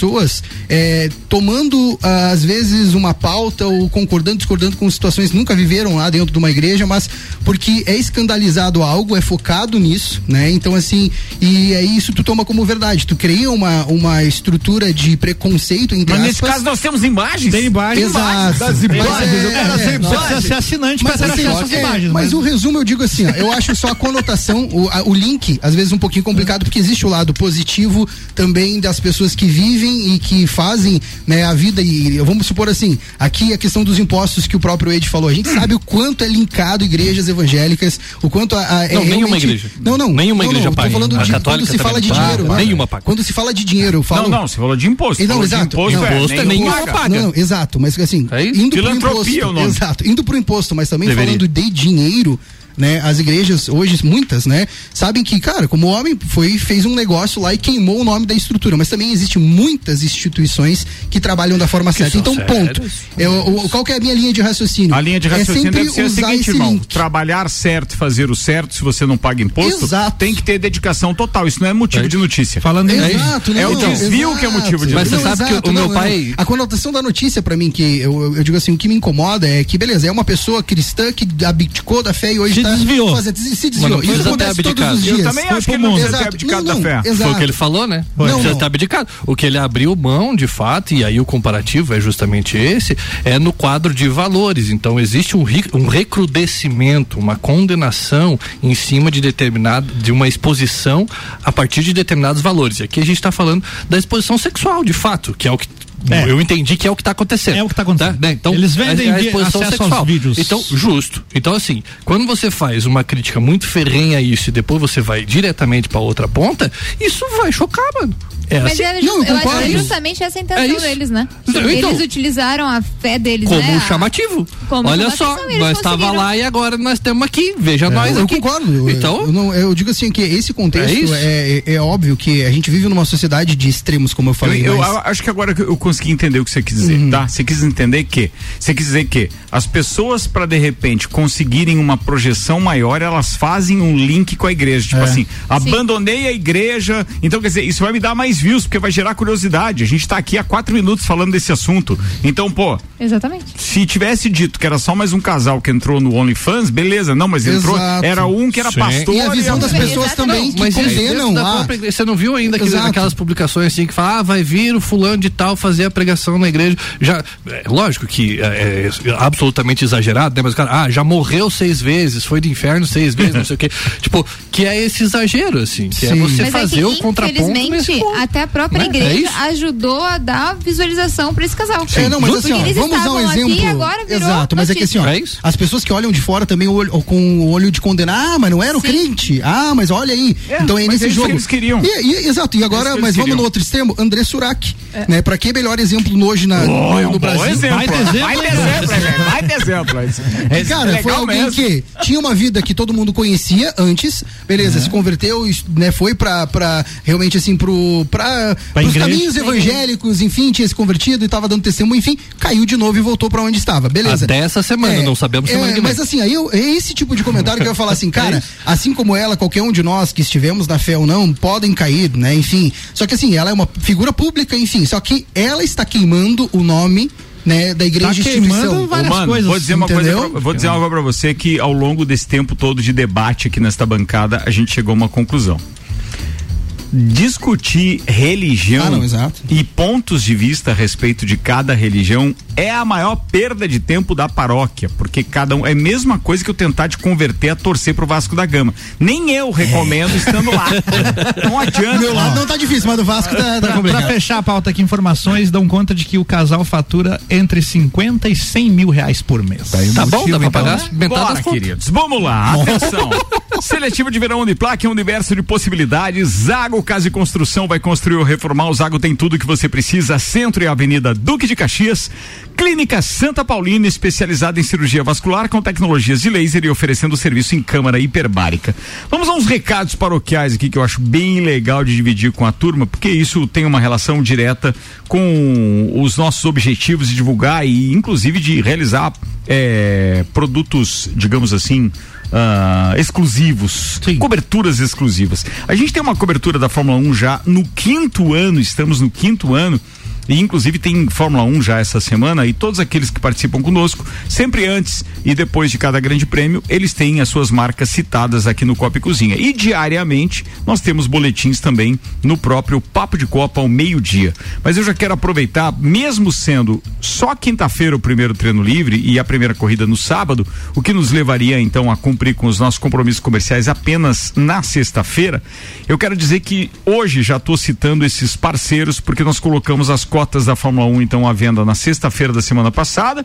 é, tomando, ah, às vezes, uma pauta ou concordando, discordando com situações que nunca viveram lá dentro de uma igreja, mas porque é escandalizado algo, é focado nisso, né? Então, assim, e é isso tu toma como verdade. Tu cria uma, uma estrutura de preconceito, entre Mas nesse aspas. caso nós temos imagens. Tem imagens. Exato. Das imagens, é- eu quero é, imagens. precisa ser assinante para Mas, ter assim, acesso às é, imagens. mas o resumo eu digo assim, ó, eu acho só a conotação, o, a- o link, às vezes um pouquinho complicado, porque existe o lado positivo também das pessoas que vivem e que fazem né, a vida. E vamos supor assim, aqui a questão dos impostos que o próprio Ed falou. A gente sabe o quanto é linkado igrejas evangélicas, o quanto a, a, é Não, nenhuma igreja. Não, não. Nenhuma não, igreja não, paga. falando A de quando se fala de não dinheiro. paga. né? Nenhuma paga. Quando se fala de dinheiro, eu falo. Não, não, você falou de imposto. Não, exato. imposto, Não, é, imposto é nenhum nenhuma paga. paga. Não, exato, mas assim, É indo pro imposto, é o nome. exato, indo pro imposto, mas também Deveria. falando de dinheiro, né? As igrejas hoje muitas, né, sabem que, cara, como o homem foi fez um negócio lá e queimou o nome da estrutura, mas também existe muitas instituições que trabalham da forma certa. são Então, ponto. sérias. É, o, o- qual que é a minha linha de raciocínio? A linha de raciocínio é sempre deve ser a seguinte, esse irmão. link. Trabalhar certo, fazer o certo, se você não paga imposto, Exato. tem que ter dedicação total. Isso não é motivo de notícia. Falando em Exato, É não, o desvio que é motivo de- Mas você Não, sabe que exato, o meu não, pai- não. A conotação da notícia pra mim, que eu, eu- eu digo assim, o que me incomoda é que, beleza, é uma pessoa cristã que abdicou da fé e hoje Se tá desviou. fazendo- se, desviou. não Isso acontece todos os Eu dias. também Foi acho que pro ele não mundo. ter Exato. abdicado Não, da fé. não, Foi o que ele falou, né? Não, Precisa não. ter abdicado. O que ele abriu mão, de fato, e aí o comparativo é justamente esse, é no quadro de valores. Então existe um, um recrudescimento, uma condenação em cima de determinado, de uma exposição a partir de determinados valores. E aqui a gente está falando da exposição sexual, de fato, que é o que É. Eu entendi que é o que está acontecendo. É o que tá acontecendo. Né? Então, Eles vendem a, a exposição sexual. vídeos. Então, justo. Então, assim, quando você faz uma crítica muito ferrenha a isso e depois você vai diretamente para outra ponta, isso vai chocar, mano. É Mas assim. era Não, eu eu acho que é justamente essa a intenção É deles, né? Então, eles utilizaram a fé deles, como né? um chamativo. Como Olha só, nós estava lá e agora nós estamos aqui. Veja nós eu aqui. concordo. Eu, Então, eu, não- eu digo assim que esse É contexto isso. é, é, é óbvio que a gente vive numa sociedade de extremos, como eu Eu, falei. eu mas- acho que agora que eu consegui entender o que você quis dizer, tá? Você quis entender que, você quis dizer que as pessoas para de repente conseguirem uma projeção maior, elas fazem um link com a igreja, tipo É. assim, abandonei a igreja, então quer dizer, isso vai me dar mais views porque vai gerar curiosidade. A gente tá aqui há quatro minutos falando desse assunto, então pô, Exatamente. se tivesse dito que era só mais um casal que entrou no OnlyFans, beleza, não, mas entrou, Exato. era um que era Sim. pastor E a visão das Exatamente. pessoas também que Mas condenam. ah, própria. Você não viu ainda que aquelas publicações assim que fala, ah, vai vir o fulano de tal fazer a pregação na igreja. Já, é, lógico que é, é absolutamente exagerado, né? Mas o cara, ah, já morreu seis vezes, foi do inferno seis vezes, não sei o quê. Tipo, que é esse exagero, assim, que é Sim. você Mas fazer é o que, contraponto. infelizmente, até a própria né? É igreja isso. ajudou a dar visualização para esse casal. É, não, mas assim, ó, eles vamos usar um exemplo. agora virou Exato, mas é que assim, ó, É as pessoas que olham de fora também o olho- com o olho de condenar, ah, mas não era o Sim. crente. Ah, mas olha aí. É, então é nesse é isso jogo. que eles queriam. E, e- exato, e agora, É mas eles vamos queriam. no outro extremo, André Surak, né? Para que melhor exemplo no hoje na, no, é um no bom Brasil? exemplo. Vai de exemplo, Vai de hein, exemplo, vai de exemplo. É Cara, foi alguém mesmo. que tinha uma vida que todo mundo conhecia antes, beleza, se converteu, né, foi pra, pra realmente assim, pro, pra, Pros igreja. caminhos evangélicos, enfim, tinha se convertido e tava dando testemunho, enfim, caiu de novo e voltou pra onde estava, beleza. Até essa semana, não sabemos semana que vem. Mas assim, aí eu, é esse tipo de comentário que eu ia falar assim, cara, assim como ela, qualquer um de nós que estivemos na fé ou não, podem cair, né, enfim. Só que assim, ela é uma figura pública, enfim, só que ela está queimando o nome, né, da igreja Tá instituição. queimando várias mano, coisas, vou dizer uma entendeu? coisa, pra, vou dizer uma coisa pra você que ao longo desse tempo todo de debate aqui nesta bancada, a gente chegou a uma conclusão. Discutir religião Ah, não, exato. e pontos de vista a respeito de cada religião é a maior perda de tempo da paróquia, porque cada um é a mesma coisa que eu tentar te converter a torcer pro Vasco da Gama. Nem eu recomendo estando lá. Não adianta. Do meu lado não tá difícil, mas do Vasco tá, tá Pra, pra complicado. fechar a pauta aqui, informações dão conta de que o casal fatura entre 50 e 100 mil reais por mês. Tá bom, dá pra então, pagar né? Bora, queridos. Vamos lá, atenção. Seletivo de verão Uniplac é um universo de possibilidades. Zago Casa e Construção vai construir ou reformar. O Zago tem tudo que você precisa. Centro e Avenida Duque de Caxias. Clínica Santa Paulina, especializada em cirurgia vascular com tecnologias de laser e oferecendo serviço em câmara hiperbárica. Vamos a uns recados paroquiais aqui que eu acho bem legal de dividir com a turma, porque isso tem uma relação direta com os nossos objetivos de divulgar e, inclusive, de realizar eh, produtos, digamos assim, ah, exclusivos, Sim. coberturas exclusivas. A gente tem uma cobertura da Fórmula 1 já no quinto ano, estamos no quinto ano. E inclusive tem Fórmula 1 já essa semana e todos aqueles que participam conosco, sempre antes e depois de cada grande prêmio, eles têm as suas marcas citadas aqui no Copa e Cozinha. E diariamente nós temos boletins também no próprio Papo de Copa ao meio-dia. Mas eu já quero aproveitar, mesmo sendo só quinta-feira o primeiro treino livre e a primeira corrida no sábado, o que nos levaria então a cumprir com os nossos compromissos comerciais apenas na sexta-feira, eu quero dizer que hoje já estou citando esses parceiros porque nós colocamos as cotas da Fórmula 1 então à venda na sexta-feira da semana passada.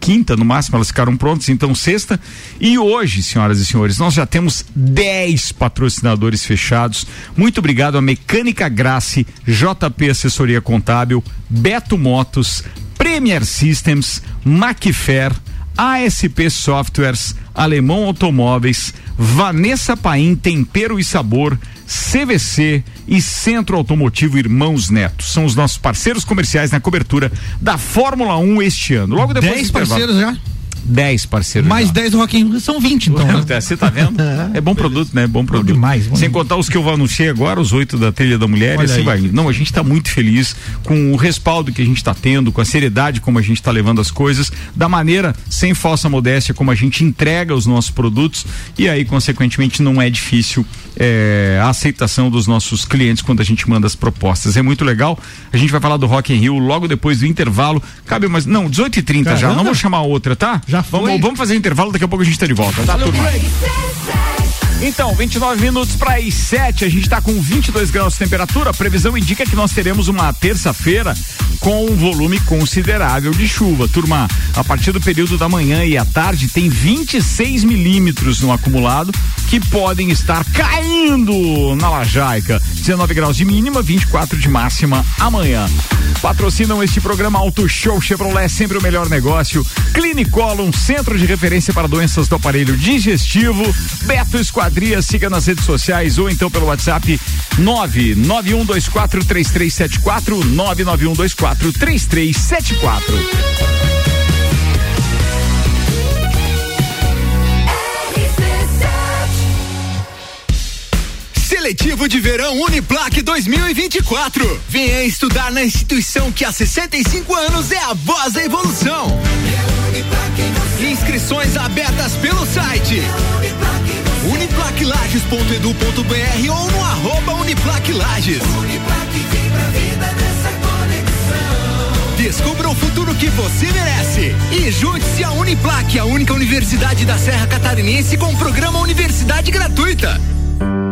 Quinta, no máximo, elas ficaram prontas, então sexta. E hoje, senhoras e senhores, nós já temos 10 patrocinadores fechados. Muito obrigado a Mecânica Grace, JP Assessoria Contábil, Beto Motos, Premier Systems, Macfair, ASP Softwares, Alemão Automóveis, Vanessa Paim Tempero e Sabor, CVC e Centro Automotivo Irmãos Neto. São os nossos parceiros comerciais na cobertura da Fórmula 1 este ano. Logo depois 10 do intervalo. parceiros já? 10 parceiros. Mais já. 10 do Rock in Rio, são 20 então. né? É, Você tá vendo? É bom produto, né? Bom produto. demais, bom Sem demais. contar os que eu anunciei agora, os oito da trilha da mulher, Olha e assim aí. vai. Não, a gente está muito feliz com o respaldo que a gente está tendo, com a seriedade como a gente está levando as coisas, da maneira sem falsa modéstia como a gente entrega os nossos produtos e aí, consequentemente, não é difícil é, a aceitação dos nossos clientes quando a gente manda as propostas. É muito legal. A gente vai falar do Rock in Rio logo depois do intervalo. Cabe mais. Não, 18h30 já. Não vou chamar outra, tá? Já foi? Vamos, vamos fazer intervalo, daqui a pouco a gente está de volta, tá, turma? Então, 29 minutos para as 7, a gente está com 22 graus de temperatura. A previsão indica que nós teremos uma terça-feira com um volume considerável de chuva. Turma, a partir do período da manhã e à tarde tem 26 milímetros no acumulado que podem estar caindo na Lajaica. 19 graus de mínima, 24 de máxima amanhã. Patrocinam este programa Auto Show Chevrolet, sempre o melhor negócio. Clinicolum, centro de referência para doenças do aparelho digestivo. Beto Esquadria, siga nas redes sociais ou então pelo WhatsApp 991243374 991243374. Seletivo de Verão Uniplac 2024. Venha estudar na instituição que há 65 anos é a voz da evolução. Inscrições abertas pelo site uniplaclages.edu.br ou no arroba uniplaclages. Descubra o futuro que você merece. E junte-se à Uniplac, a única universidade da Serra Catarinense com o programa Universidade Gratuita.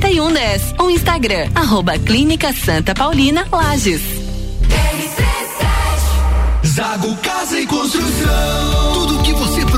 3110 ou Instagram, arroba Clínica Santa Paulina Lages. Zago Casa e Construção. Tudo que você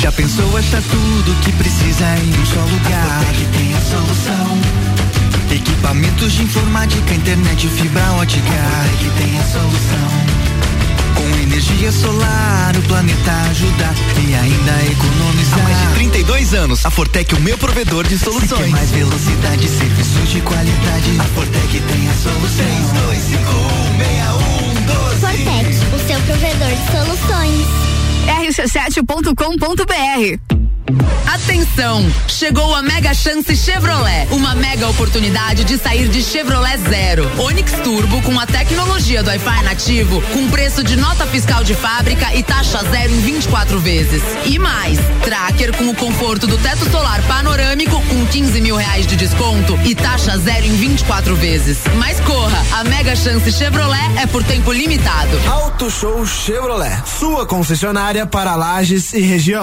Já pensou achar tudo que precisa em um só lugar? que tem a solução. Equipamentos de informática, internet, fibra ótica. que tem a solução. Com energia solar, o planeta ajuda e ainda economizar. Há mais de 32 anos, a Fortec é o meu provedor de soluções. Se quer mais velocidade, serviços de qualidade. A Fortec tem a solução. 32516112. Fortec, o seu provedor de soluções rc7.com.br. Atenção! Chegou a Mega Chance Chevrolet. Uma mega oportunidade de sair de Chevrolet Zero. Onix Turbo com a tecnologia do Wi-Fi nativo, com preço de nota fiscal de fábrica e taxa zero em 24 vezes. E mais, Tracker com o conforto do teto solar panorâmico com 15 mil reais de desconto e taxa zero em 24 vezes. Mas corra! A Mega Chance Chevrolet é por tempo limitado. Auto Show Chevrolet. Sua concessionária para Lages e região.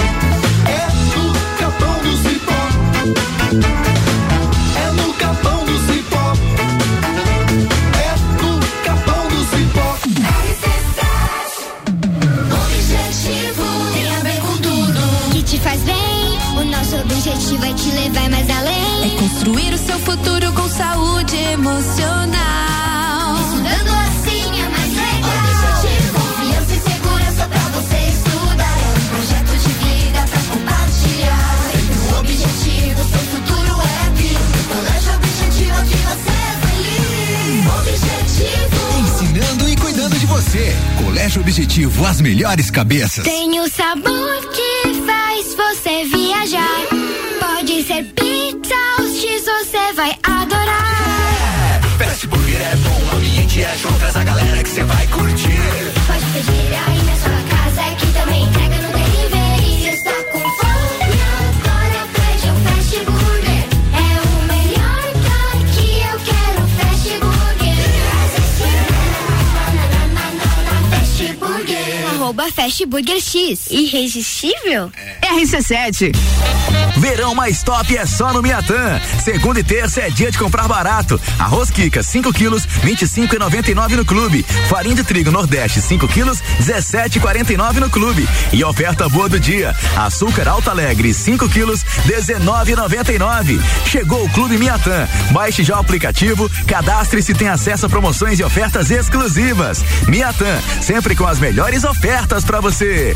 Objetivo é te levar mais além. É construir o seu futuro com saúde emocional. Estudando assim é mais legal. Objetivo, confiança e segurança pra você estudar. É um projeto de vida pra compartilhar. Sempre o objetivo, seu futuro é aqui. Colégio objetivo que você é feliz. Objetivo. Ensinando e cuidando de você. Colégio Objetivo, as melhores cabeças. Tem o sabor que faz você viajar. Pode ser pizza ou X, você vai adorar. Fast Burger é bom, o ambiente é traz a galera que você vai curtir. Pode pedir aí Arroba Fast Burger X. Irresistível? RC7. Verão mais top é só no Miatã. Segunda e terça é dia de comprar barato. Arroz Kika 5 quilos, 25,99 no clube. Farinha de trigo Nordeste 5 quilos, 17,49 no clube. E oferta boa do dia. Açúcar Alto Alegre 5 quilos, 19,99. Chegou o Clube Miatã. Baixe já o aplicativo, cadastre-se e tem acesso a promoções e ofertas exclusivas. Miatã, sempre com as melhores ofertas para você.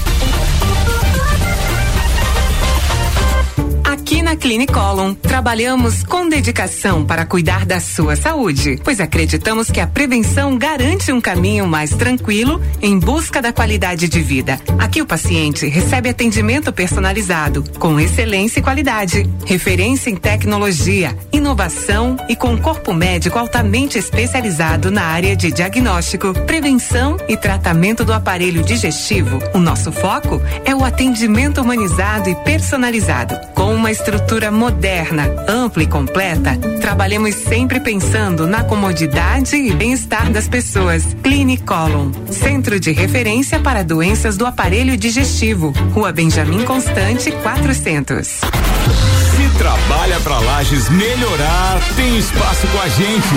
Aqui na Clinicolon, trabalhamos com dedicação para cuidar da sua saúde, pois acreditamos que a prevenção garante um caminho mais tranquilo em busca da qualidade de vida. Aqui o paciente recebe atendimento personalizado, com excelência e qualidade, referência em tecnologia, inovação e com corpo médico altamente especializado na área de diagnóstico, prevenção e tratamento do aparelho digestivo. O nosso foco é o atendimento humanizado e personalizado, com uma estrutura moderna, ampla e completa, trabalhamos sempre pensando na comodidade e bem-estar das pessoas. Clinicolon, centro de referência para doenças do aparelho digestivo. Rua Benjamin Constante, 400. Se trabalha pra Lages melhorar, tem espaço com a gente.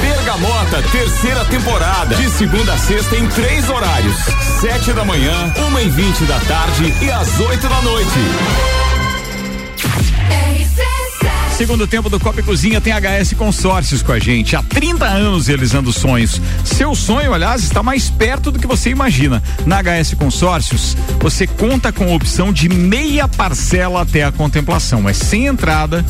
Bergamota, terceira temporada. De segunda a sexta em três horários: sete da manhã, uma e vinte da tarde e às oito da noite. Segundo tempo do Copa e Cozinha tem HS Consórcios com a gente. Há 30 anos realizando sonhos. Seu sonho, aliás, está mais perto do que você imagina. Na HS Consórcios, você conta com a opção de meia parcela até a contemplação. É sem entrada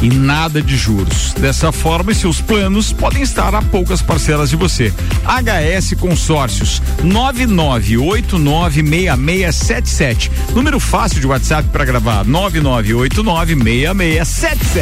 e nada de juros. Dessa forma, seus planos podem estar a poucas parcelas de você. HS Consórcios 99896677. Número fácil de WhatsApp para gravar 99896677.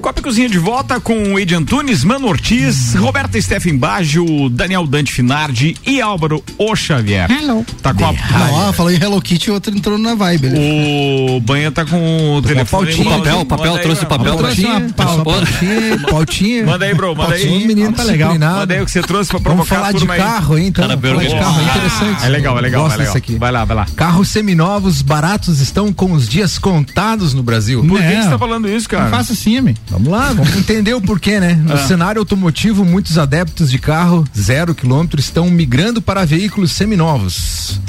Copa e Cozinha de volta com o Edi Antunes, Mano Ortiz, Roberta Steffen Baggio, Daniel Dante Finardi e Álvaro O Xavier. Hello. Tá com a. Não, ó, falou em Hello Kitty, outro entrou na vibe. ali. O Banha tá com o telefone. pautinha. Manda Papel, papel, aí, trouxe o papel ti. Pauta, pautinha, pautinha. Manda aí, bro, manda aí. Pautinha, menino tá legal. Manda aí o que você trouxe pra provocar Vamos falar de carro, hein, então. Cara, Falar de carro, é interessante. É legal, é legal, é legal. aqui. Vai lá, vai lá. Carros seminovos baratos estão com os dias contados no Brasil. Por que você tá falando isso, cara? Não faça assim, homem. Vamos lá, vamos entender o porquê, né? No Ah. cenário automotivo, muitos adeptos de carro zero quilômetro estão migrando para veículos seminovos.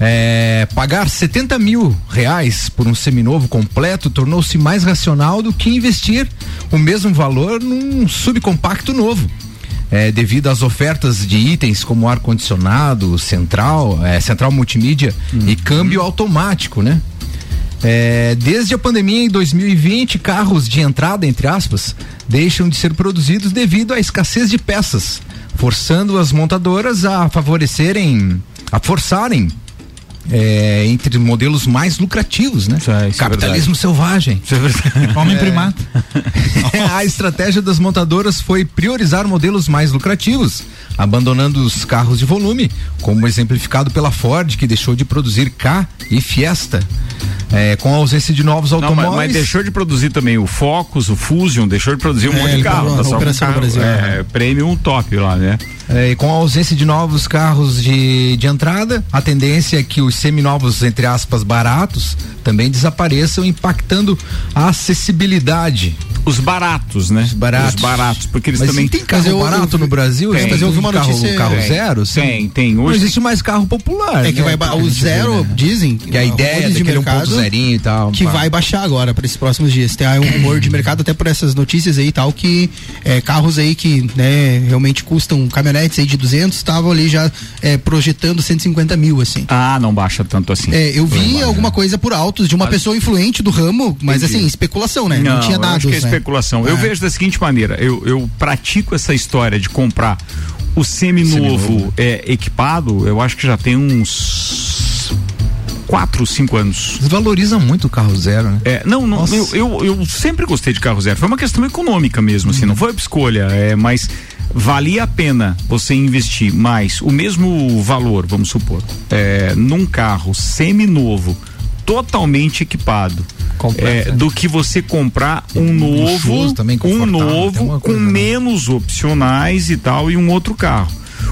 É, pagar 70 mil reais por um seminovo completo tornou-se mais racional do que investir o mesmo valor num subcompacto novo. É, devido às ofertas de itens como ar-condicionado, central, é, central multimídia e câmbio automático, né? É, desde a pandemia em 2020, carros de entrada, entre aspas, deixam de ser produzidos devido à escassez de peças, forçando as montadoras a favorecerem, a forçarem é, entre modelos mais lucrativos, né? Capitalismo selvagem. Homem primata. a estratégia das montadoras foi priorizar modelos mais lucrativos, abandonando os carros de volume, como exemplificado pela Ford, que deixou de produzir K e Fiesta. É, com a ausência de novos Não, mas, automóveis. mas deixou de produzir também o Focus, o Fusion, deixou de produzir um É, monte de carro. Tá só no carro, Brasil. é, Premium top lá, né? É, e com a ausência de novos carros de, de entrada, a tendência é que os seminovos, entre aspas, baratos, também desapareçam, impactando a acessibilidade. Os baratos, né? Os baratos. Os baratos, porque eles Mas também. tem carro barato no Brasil? Tem. Mas eu ouvi uma Carro- notícia. Carro, tem. zero? sim. Tem, tem. Não Hoje existe mais carro popular. É que né? vai o zero, né? dizem Que a ideia de daquele mercado 1.0 e tal. que pá. vai baixar agora para esses próximos dias. Tem aí um rumor de mercado até por essas notícias aí e tal que é, carros aí que né, realmente custam caminhonetes aí de 200 estavam ali já é, projetando 150 mil assim. Ah, não baixa tanto assim. É, eu vi alguma coisa por altos de uma pessoa influente do ramo, mas Entendi. assim especulação, né? Não, tinha eu dados. Acho que é né? especulação. Eu É. vejo da seguinte maneira: eu, eu pratico essa história de comprar o seminovo. É, equipado, eu acho que já tem uns quatro, cinco anos. Desvaloriza muito o carro zero, né? É, não, não eu, eu, eu sempre gostei de carro zero. Foi uma questão econômica mesmo, assim, não foi escolha, é, mas valia a pena você investir mais o mesmo valor, vamos supor, é, num carro semi-novo, totalmente equipado, é, do que você comprar um novo, um novo com né? menos opcionais e tal e um outro carro.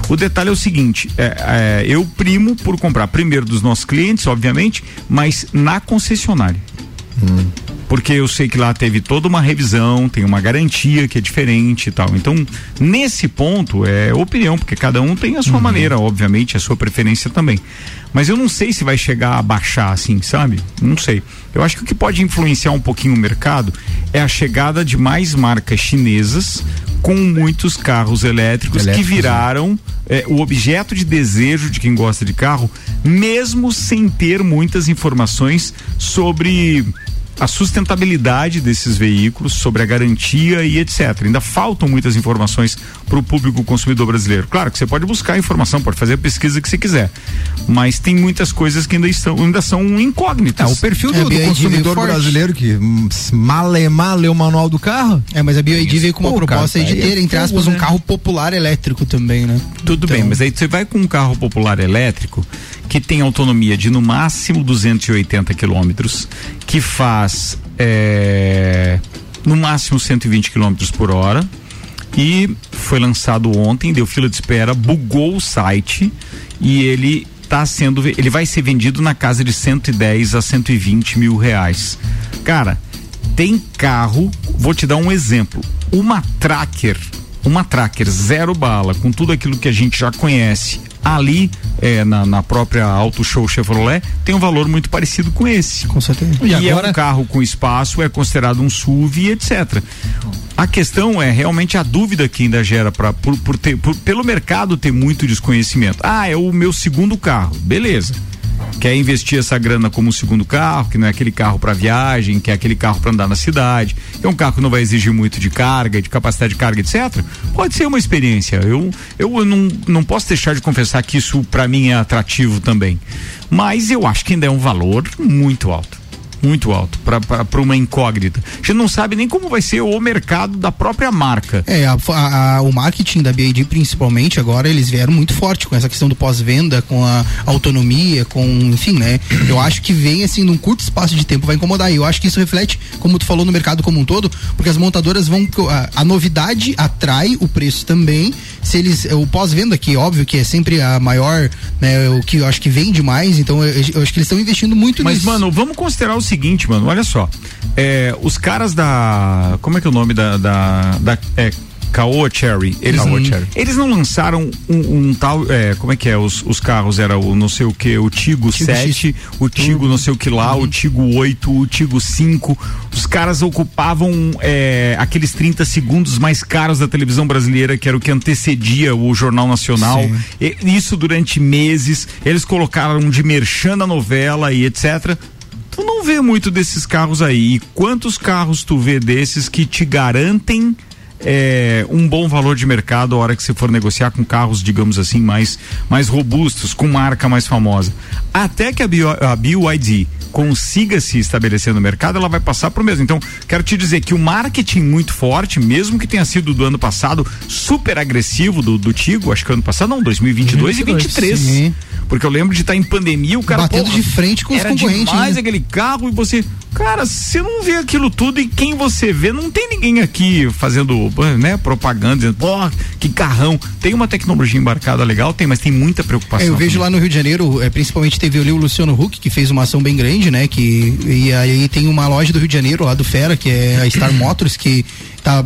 O detalhe é o seguinte: é, é, eu primo por comprar primeiro dos nossos clientes, obviamente, mas na concessionária. Porque eu sei que lá teve toda uma revisão, tem uma garantia que é diferente e tal. Então, nesse ponto, é opinião, porque cada um tem a sua maneira, obviamente, a sua preferência também. Mas eu não sei se vai chegar a baixar assim, sabe? Não sei. Eu acho que o que pode influenciar um pouquinho o mercado é a chegada de mais marcas chinesas com muitos carros elétricos, que Elétricos, né? viraram é, o objeto de desejo de quem gosta de carro, mesmo sem ter muitas informações sobre a sustentabilidade desses veículos, sobre a garantia e etc. Ainda faltam muitas informações para o público consumidor brasileiro. Claro que você pode buscar informação, pode fazer a pesquisa que você quiser, mas tem muitas coisas que ainda, estão, ainda são incógnitas. É, o perfil do, do consumidor brasileiro que hum, malemar lê o manual do carro. É, mas a BioID veio com uma Pô, proposta aí cara, de é ter, entre fogo, aspas, um né? carro popular elétrico também, né? Tudo bem, mas aí você vai com um carro popular elétrico que tem autonomia de no máximo 280 quilômetros, que faz é, no máximo 120 quilômetros por hora e foi lançado ontem, deu fila de espera, bugou o site e ele tá sendo, ele vai ser vendido na casa de 110 a 120 mil reais. Cara, tem carro, vou te dar um exemplo, uma Tracker, uma Tracker zero bala, com tudo aquilo que a gente já conhece, ali é, na, na própria Auto Show Chevrolet, tem um valor muito parecido com esse. Com certeza. E, E é agora- um carro com espaço, é considerado um SUV, etc. A questão é realmente a dúvida que ainda gera pra, por, por ter, por- pelo mercado ter muito desconhecimento. Ah, é o meu segundo carro, beleza. Quer investir essa grana como um segundo carro, que não é aquele carro para viagem, que é aquele carro para andar na cidade, é um carro que não vai exigir muito de carga, de capacidade de carga, etc. Pode ser uma experiência. Eu, eu não, não posso deixar de confessar que isso para mim é atrativo também. Mas eu acho que ainda é um valor muito alto. Muito alto para uma incógnita. A gente não sabe nem como vai ser o mercado da própria marca. É, a- a- a- o marketing da BID principalmente agora, eles vieram muito forte com essa questão do pós-venda, com a autonomia, com, enfim, né? Eu acho que vem assim, num curto espaço de tempo vai incomodar. E eu acho que isso reflete, como tu falou, no mercado como um todo, porque as montadoras vão. A, a novidade atrai o preço também. Se eles. O pós-venda, que óbvio que é sempre a maior, né? O que eu acho que vende mais, então eu, eu acho que eles estão investindo muito Mas, nisso. mano, vamos considerar o seguinte, mano, olha só. É, os caras da. Como é que é o nome da. da, da é, Caoa Cherry. Eles, Caoa não, Cherry. eles não lançaram um, um tal. É, como é que é? Os, os carros era o não sei o que, o Tigo, 7, o Tigo não sei o que lá, o Tigo 8, o Tigo 5. Os caras ocupavam é, aqueles 30 segundos mais caros da televisão brasileira, que era o que antecedia o Jornal Nacional. E- isso durante meses. Eles colocaram de merchan na novela e etc. Tu não vê muito desses carros aí. E quantos carros tu vê desses que te garantem é, um bom valor de mercado a hora que você for negociar com carros, digamos assim, mais, mais robustos, com marca mais famosa? Até que a, Bio, a BYD consiga se estabelecer no mercado, ela vai passar pro mesmo. Então, quero te dizer que o marketing muito forte, mesmo que tenha sido do ano passado super agressivo do, do Tigo, acho que ano passado não, 2022 e 23. Sim. Porque eu lembro de estar em pandemia, o cara Batendo porra, de frente com os concorrentes, demais né? aquele carro e você, cara, você não vê aquilo tudo e quem você vê, não tem ninguém aqui fazendo, né, propaganda, dizendo, pô, que carrão. Tem uma tecnologia embarcada legal, tem, mas tem muita preocupação. É, eu vejo também. lá no Rio de Janeiro, é, principalmente teve ali o Luciano Huck, que fez uma ação bem grande, né? Que, e aí tem uma loja do Rio de Janeiro, lá do Fera, que é a Star Motors, que tá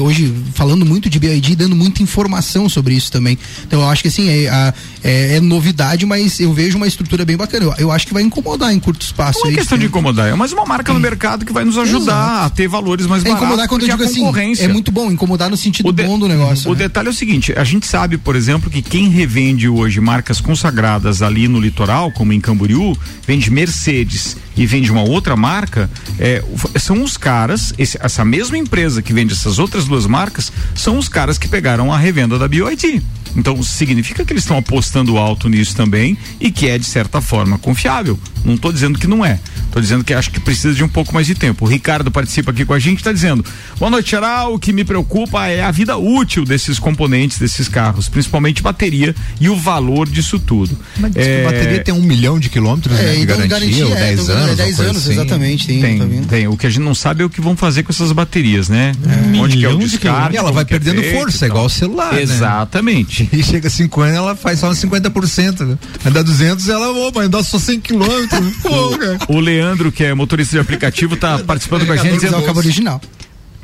hoje falando muito de BID, dando muita informação sobre isso também. Então eu acho que assim, é, a- é- é novidade, mas eu vejo uma estrutura bem bacana. Eu, eu acho que vai incomodar em curto espaço. Não é questão de incomodar, é mais uma marca no mercado que vai nos ajudar a ter valores mais É baratos. incomodar quando eu digo assim, concorrência. é muito bom, incomodar no sentido de- bom do negócio. O né? detalhe é o seguinte: a gente sabe, por exemplo, que quem revende hoje marcas consagradas ali no litoral, como em Camboriú, vende Mercedes e vende uma outra marca, é, são os caras, esse- essa mesma empresa que vende essas outras duas marcas, são os caras que pegaram a revenda da BioID. Então significa que eles estão apostando alto nisso também e que é de certa forma confiável. Não tô dizendo que não é. Tô dizendo que acho que precisa de um pouco mais de tempo. O Ricardo participa aqui com a gente, está dizendo: Boa noite, geral. O que me preocupa é a vida útil desses componentes desses carros, principalmente bateria e o valor disso tudo. Mas diz que É, a bateria tem um milhão de quilômetros É, né, de então garantia, garantia, ou é, 10 então, é, anos. 10 uma coisa anos, assim. exatamente, tem, Tem, tá tem. O que a gente não sabe é o que vão fazer com essas baterias, né? Onde que é o de descarte? quilômetros. E ela vai é perdendo feito força, igual o celular, né? E chega a 5 anos, ela faz só uns 50%. Né? Vai dar 200, ela, opa, dar só 100 quilômetros. Pô, cara. O Leandro, que é motorista de aplicativo, tá participando com a gente. O cabo original.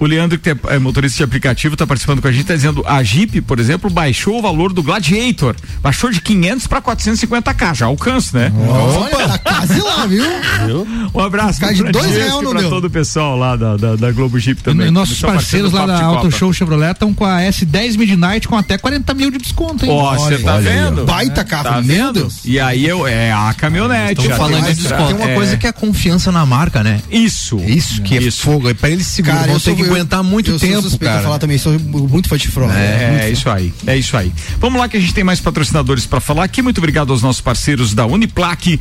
O Leandro, que é motorista de aplicativo, tá participando com a gente, tá dizendo a Jeep, por exemplo, baixou o valor do Gladiator. Baixou de 500 para 450k, já alcança, né? Olha, tá quase lá, viu? Um abraço Cai de dois e no pra meu. todo o pessoal lá da, da, da Globo Jeep também. E nossos parceiros lá do da Auto. Show Chevrolet estão com a S10 Midnight com até 40 mil de desconto, hein? Ó, você tá olha aí, vendo? Baita carro, Tá vendo? E aí eu, é a caminhonete. Já falando tem de desconto. Tem uma é, coisa que é a confiança na marca, né? Isso. Isso que é Isso. fogo. É pra eles segurar, que eu- aguentar muito eu sou tempo, suspeito cara. falar também, sou muito fã de. É, é isso aí, é isso aí. Vamos lá que a gente tem mais patrocinadores para falar aqui. Muito obrigado aos nossos parceiros da Uniplaque.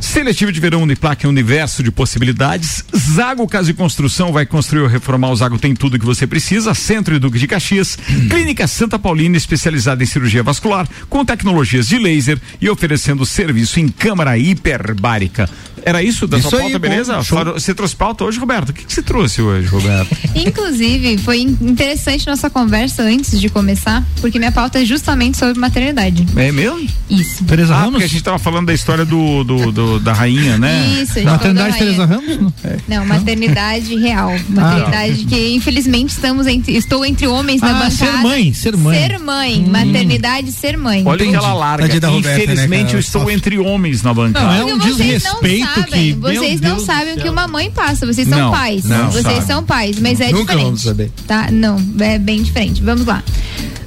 Seletivo de verão Uniplaque, um universo de possibilidades. Zago Casa e Construção vai construir ou reformar. O Zago tem tudo que você precisa. Centro e Duque de Caxias. Clínica Santa Paulina, especializada em cirurgia vascular, com tecnologias de laser e oferecendo serviço em câmara hiperbárica. Era isso da Isso sua aí, pauta, bom, beleza? Fora- Você trouxe pauta hoje, Roberto? O que, que você trouxe hoje, Roberto? Inclusive, foi in- interessante nossa conversa antes de começar, porque minha pauta é justamente sobre maternidade. É mesmo? Isso. Tereza Ah, Ramos? porque a gente tava falando da história do, do, do- da rainha, né? Isso, a gente Maternidade falou da Tereza rainha. Ramos? Não, maternidade real. Maternidade que, infelizmente, estamos entre, estou entre homens na Ah, bancada. ser mãe, ser mãe. Ser mãe. Maternidade, ser mãe. Olha que ela larga. Roberta, né, Infelizmente cara? eu estou entre homens na bancada. Não, é um vocês não desrespeito sabem, que. vocês não Deus sabem do o que uma mãe passa. Vocês são Não, pais. não vocês sabe. são pais, mas é Nunca diferente. vamos saber. Tá? Não, é bem diferente. Vamos lá.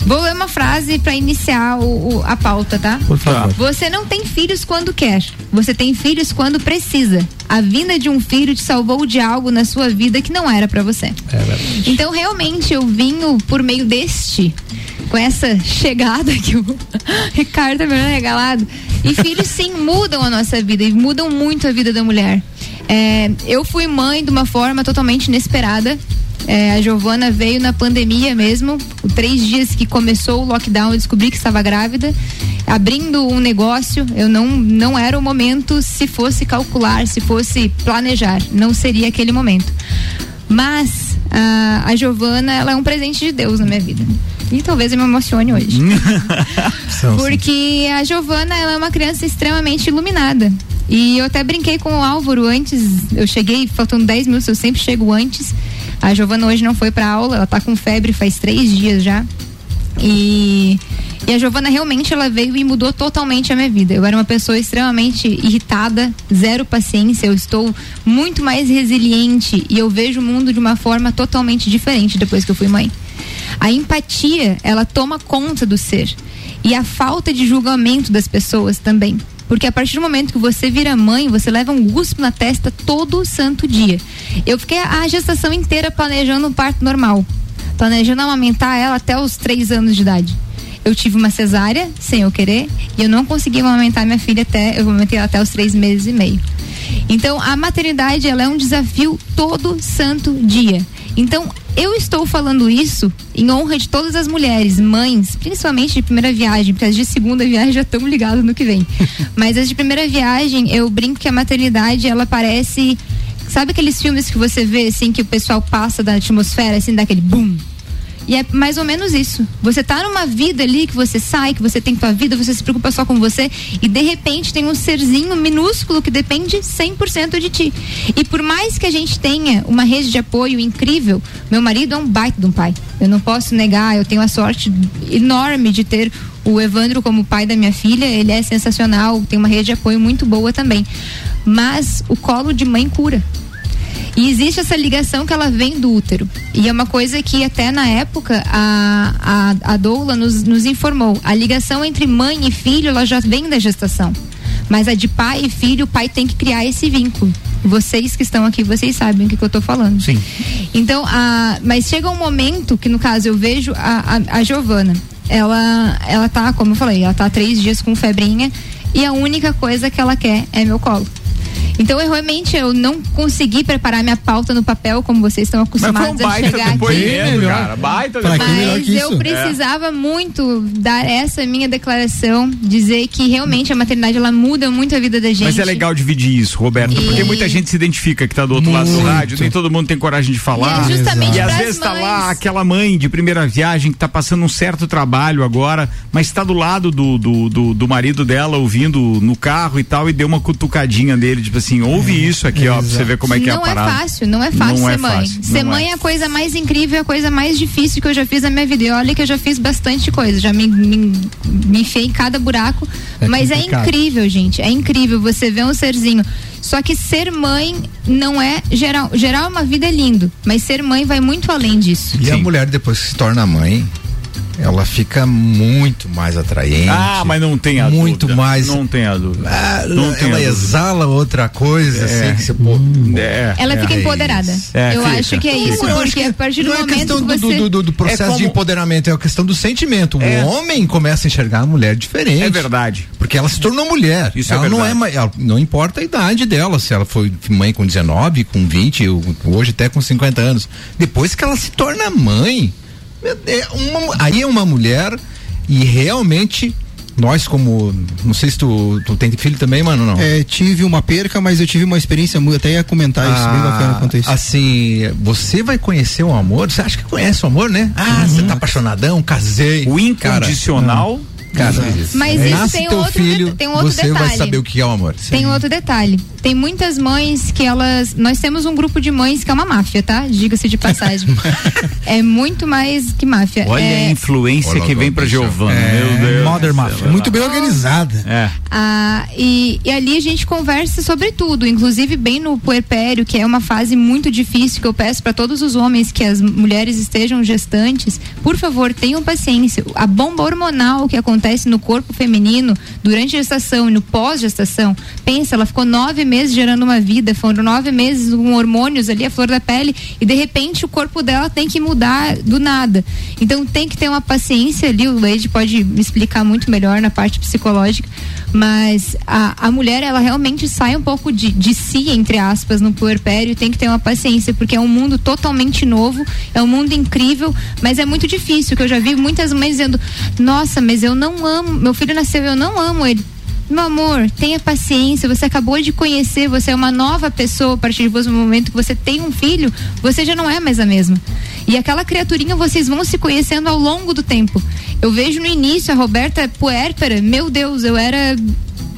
Vou ler uma frase para iniciar o- o- a pauta, tá? Por favor. Você não tem filhos quando quer. Você tem filhos quando precisa. A vinda de um filho te salvou de algo na sua vida que não era para você. Então, realmente, eu vinho por meio deste, com essa chegada que o Ricardo tá me regalado. E filhos, sim, mudam a nossa vida e mudam muito a vida da mulher. É, eu fui mãe de uma forma totalmente inesperada. É, a Giovana veio na pandemia mesmo. Três dias que começou o lockdown, eu descobri que estava grávida. Abrindo um negócio, eu não, não era o momento se fosse calcular, se fosse planejar. Não seria aquele momento. Mas a, a Giovana, ela é um presente de Deus na minha vida. E talvez eu me emocione hoje. Porque a Giovana, ela é uma criança extremamente iluminada. E eu até brinquei com o Álvaro antes, eu cheguei faltando 10 minutos, eu sempre chego antes. A Giovana hoje não foi pra aula, ela tá com febre faz três dias já. E, e a Giovana realmente ela veio e mudou totalmente a minha vida. Eu era uma pessoa extremamente irritada, zero paciência, eu estou muito mais resiliente e eu vejo o mundo de uma forma totalmente diferente depois que eu fui mãe. A empatia, ela toma conta do ser. E a falta de julgamento das pessoas também. Porque a partir do momento que você vira mãe, você leva um guspo na testa todo santo dia. Eu fiquei a gestação inteira planejando um parto normal. Planejando amamentar ela até os três anos de idade. Eu tive uma cesárea, sem eu querer, e eu não consegui amamentar minha filha até. Eu amamentei ela até os três meses e meio. Então, a maternidade, ela é um desafio todo santo dia. Então, eu estou falando isso em honra de todas as mulheres, mães, principalmente de primeira viagem, porque as de segunda viagem já estão ligadas no que vem. Mas as de primeira viagem, eu brinco que a maternidade, ela parece. Sabe aqueles filmes que você vê, assim, que o pessoal passa da atmosfera, assim, daquele boom? E é mais ou menos isso. Você tá numa vida ali que você sai, que você tem tua vida, você se preocupa só com você e de repente tem um serzinho minúsculo que depende 100% de ti. E por mais que a gente tenha uma rede de apoio incrível, meu marido é um baita de um pai. Eu não posso negar, eu tenho a sorte enorme de ter o Evandro como pai da minha filha, ele é sensacional, tem uma rede de apoio muito boa também. Mas o colo de mãe cura. E existe essa ligação que ela vem do útero. E é uma coisa que até na época a, a, a doula nos, nos informou. A ligação entre mãe e filho, ela já vem da gestação. Mas a de pai e filho, o pai tem que criar esse vínculo. Vocês que estão aqui, vocês sabem o que, que eu tô falando. Sim. Então, a, mas chega um momento que, no caso, eu vejo a, a, a Giovana. Ela, ela tá, como eu falei, ela tá há três dias com febrinha e a única coisa que ela quer é meu colo. Então, eu realmente eu não consegui preparar minha pauta no papel como vocês estão Mas foi acostumados um a chegar aqui. depoimento, cara. Baita Mas que eu isso? precisava muito dar essa minha declaração, dizer que realmente a maternidade ela muda muito a vida da gente. Mas é legal dividir isso, Roberto, porque E- muita gente se identifica que tá do outro lado do Muito. rádio, nem todo mundo tem coragem de falar. E é justamente E às vezes tá mães. lá aquela mãe de primeira viagem que tá passando um certo trabalho agora, mas tá do lado do, do, do, do marido dela ouvindo no carro e tal, e deu uma cutucadinha nele, tipo assim, ouve isso aqui, ó, pra você ver como é que é a não é parada. fácil, não é fácil Não é ser mãe. fácil, ser não mãe é. é a coisa mais incrível, é a coisa mais difícil que eu já fiz na minha vida. E olha que eu já fiz bastante coisa, já me, me, me enfiei em cada buraco. É mas complicado. é incrível, gente. É incrível você ver um serzinho. Só que ser mãe não é geral. Geral é uma vida lindo, mas ser mãe vai muito além disso. E a mulher, depois que se torna mãe, ela fica muito mais atraente. Ah, mas não tem a Muito dúvida. mais. Não tem a dúvida. Ah, não tem a ela dúvida. exala outra coisa, É. assim, que você, pô, É, Ela é. fica empoderada. É, eu fica, acho que é isso, Eu acho porque a partir do não é momento questão que do, você. do, do, do processo É como- de empoderamento, é a questão do sentimento. É. O homem começa a enxergar a mulher diferente. É verdade. Porque ela se tornou mulher. Isso é ela não é verdade. mais, ela- não importa a idade dela, se ela foi mãe com 19, com 20, ou hoje até com 50 anos. Depois que ela se torna mãe, é uma- aí é uma mulher e realmente nós como, não sei se tu, tu tem filho também, mano, não? É, tive uma perca, mas eu tive uma experiência muito, até ia comentar isso, bem bacana quanto isso. Assim, você vai conhecer o amor, você acha que conhece o amor, né? Ah, você tá apaixonadão, casei. O incondicional. Cara, Mas isso nasce tem teu outro filho, tem um outro você vai detalhe. saber o que é o amor. Tem outro detalhe. Tem muitas mães que elas. Nós temos um grupo de mães que é uma máfia, tá? Diga-se de passagem. é muito mais que máfia. Olha é, a influência Olha que vem pra. Giovana. É, Meu Deus. Mother céu. Muito bem organizada. É. Ah, e, e ali a gente conversa sobre tudo, inclusive bem no puerpério, que é uma fase muito difícil, que eu peço para todos os homens que as mulheres estejam gestantes, por favor, tenham paciência. A bomba hormonal que acontece no corpo feminino durante a gestação e no pós-gestação, pensa, ela ficou nove meses gerando uma vida, foram nove meses com hormônios ali, a flor da pele, e de repente o corpo dela tem que mudar do nada. Então tem que ter uma paciência ali, o Leide pode me explicar muito melhor na parte psicológica, mas a, a mulher, ela realmente sai um pouco de, de si, entre aspas, no puerpério, tem que ter uma paciência, porque é um mundo totalmente novo, é um mundo incrível, mas é muito difícil, que eu já vi muitas mães dizendo, nossa, mas eu não amo, meu filho nasceu, eu não amo ele. Meu amor, tenha paciência. Você acabou de conhecer, você é uma nova pessoa a partir do momento que você tem um filho, você já não é mais a mesma. E aquela criaturinha vocês vão se conhecendo ao longo do tempo. Eu vejo no início a Roberta puérpera, meu Deus, eu era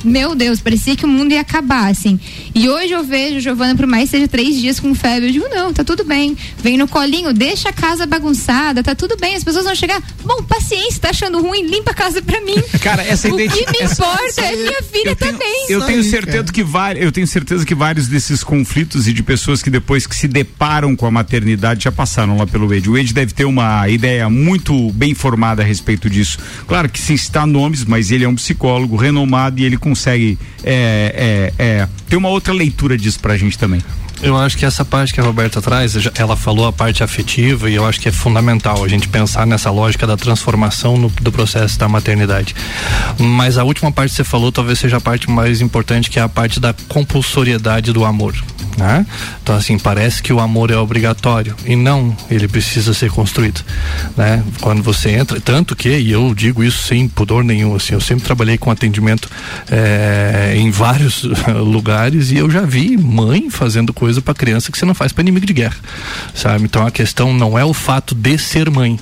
meu Deus, parecia que o mundo ia acabar, assim. E hoje eu vejo Giovana, por mais que seja três dias com febre, eu digo, não, tá tudo bem. Vem no colinho, deixa a casa bagunçada, tá tudo bem. As pessoas vão chegar, bom, paciência, tá achando ruim, limpa a casa pra mim. Cara, essa O que identi- me essa- importa é minha filha também. Eu tenho certeza que vários, eu tenho certeza que vários desses conflitos e de pessoas que depois que se deparam com a maternidade já passaram lá pelo Ed. O Ed deve ter uma ideia muito bem formada a respeito disso. Claro que sem citar nomes, mas ele é um psicólogo renomado e ele consegue é, é, é, ter uma outra leitura disso pra gente também. Eu acho que essa parte que a Roberta traz, ela falou a parte afetiva e eu acho que é fundamental a gente pensar nessa lógica da transformação no- do processo da maternidade. Mas a última parte que você falou talvez seja a parte mais importante, que é a parte da compulsoriedade do amor. Né? Então assim, parece que o amor é obrigatório e não, ele precisa ser construído, né? Quando você entra, tanto que, e eu digo isso sem pudor nenhum, assim, eu sempre trabalhei com atendimento eh, em vários lugares e eu já vi mãe fazendo coisa para criança que você não faz para inimigo de guerra, sabe? Então a questão não é o fato de ser mãe,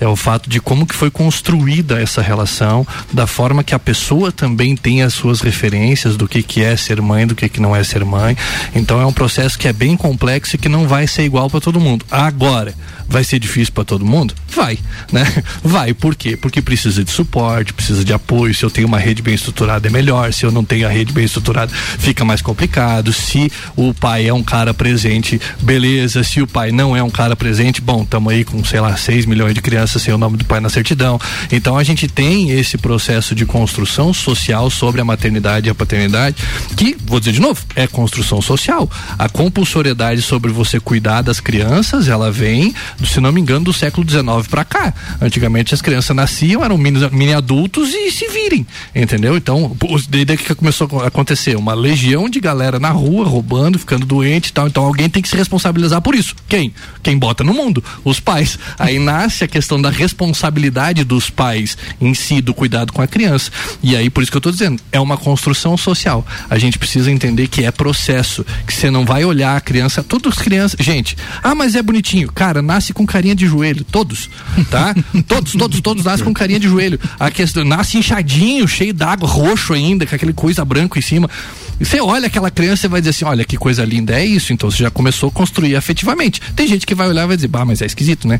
é o fato de como que foi construída essa relação, da forma que a pessoa também tem as suas referências do que que é ser mãe, do que que não é ser mãe. Então é um processo que é bem complexo e que não vai ser igual para todo mundo. Agora, vai ser difícil para todo mundo? Vai, né? Vai, por quê? Porque precisa de suporte, precisa de apoio. Se eu tenho uma rede bem estruturada é melhor, se eu não tenho a rede bem estruturada, fica mais complicado. Se o pai é um cara presente, beleza. Se o pai não é um cara presente, bom, estamos aí com, sei lá, 6 milhões de crianças criança sem o nome do pai na certidão. Então a gente tem esse processo de construção social sobre a maternidade e a paternidade, que, vou dizer de novo, é construção social. A compulsoriedade sobre você cuidar das crianças, ela vem, se não me engano, do século XIX para cá. Antigamente as crianças nasciam, eram mini, mini adultos e se virem, entendeu? Então, desde que começou a acontecer uma legião de galera na rua roubando, ficando doente e tal. Então alguém tem que se responsabilizar por isso. Quem? Quem bota no mundo? Os pais. Aí nasce a questão da responsabilidade dos pais em si, do cuidado com a criança. E aí, por isso que eu tô dizendo, é uma construção social. A gente precisa entender que é processo, que você não vai olhar a criança, todas as crianças, gente, ah, mas é bonitinho. Cara, nasce com carinha de joelho, todos, tá? todos, todos, todos nascem com carinha de joelho. A questão, nasce inchadinho, cheio d'água, roxo ainda, com aquele coisa branco em cima. E você olha aquela criança e vai dizer assim: olha que coisa linda, é isso. Então você já começou a construir afetivamente. Tem gente que vai olhar e vai dizer, bah, mas é esquisito, né?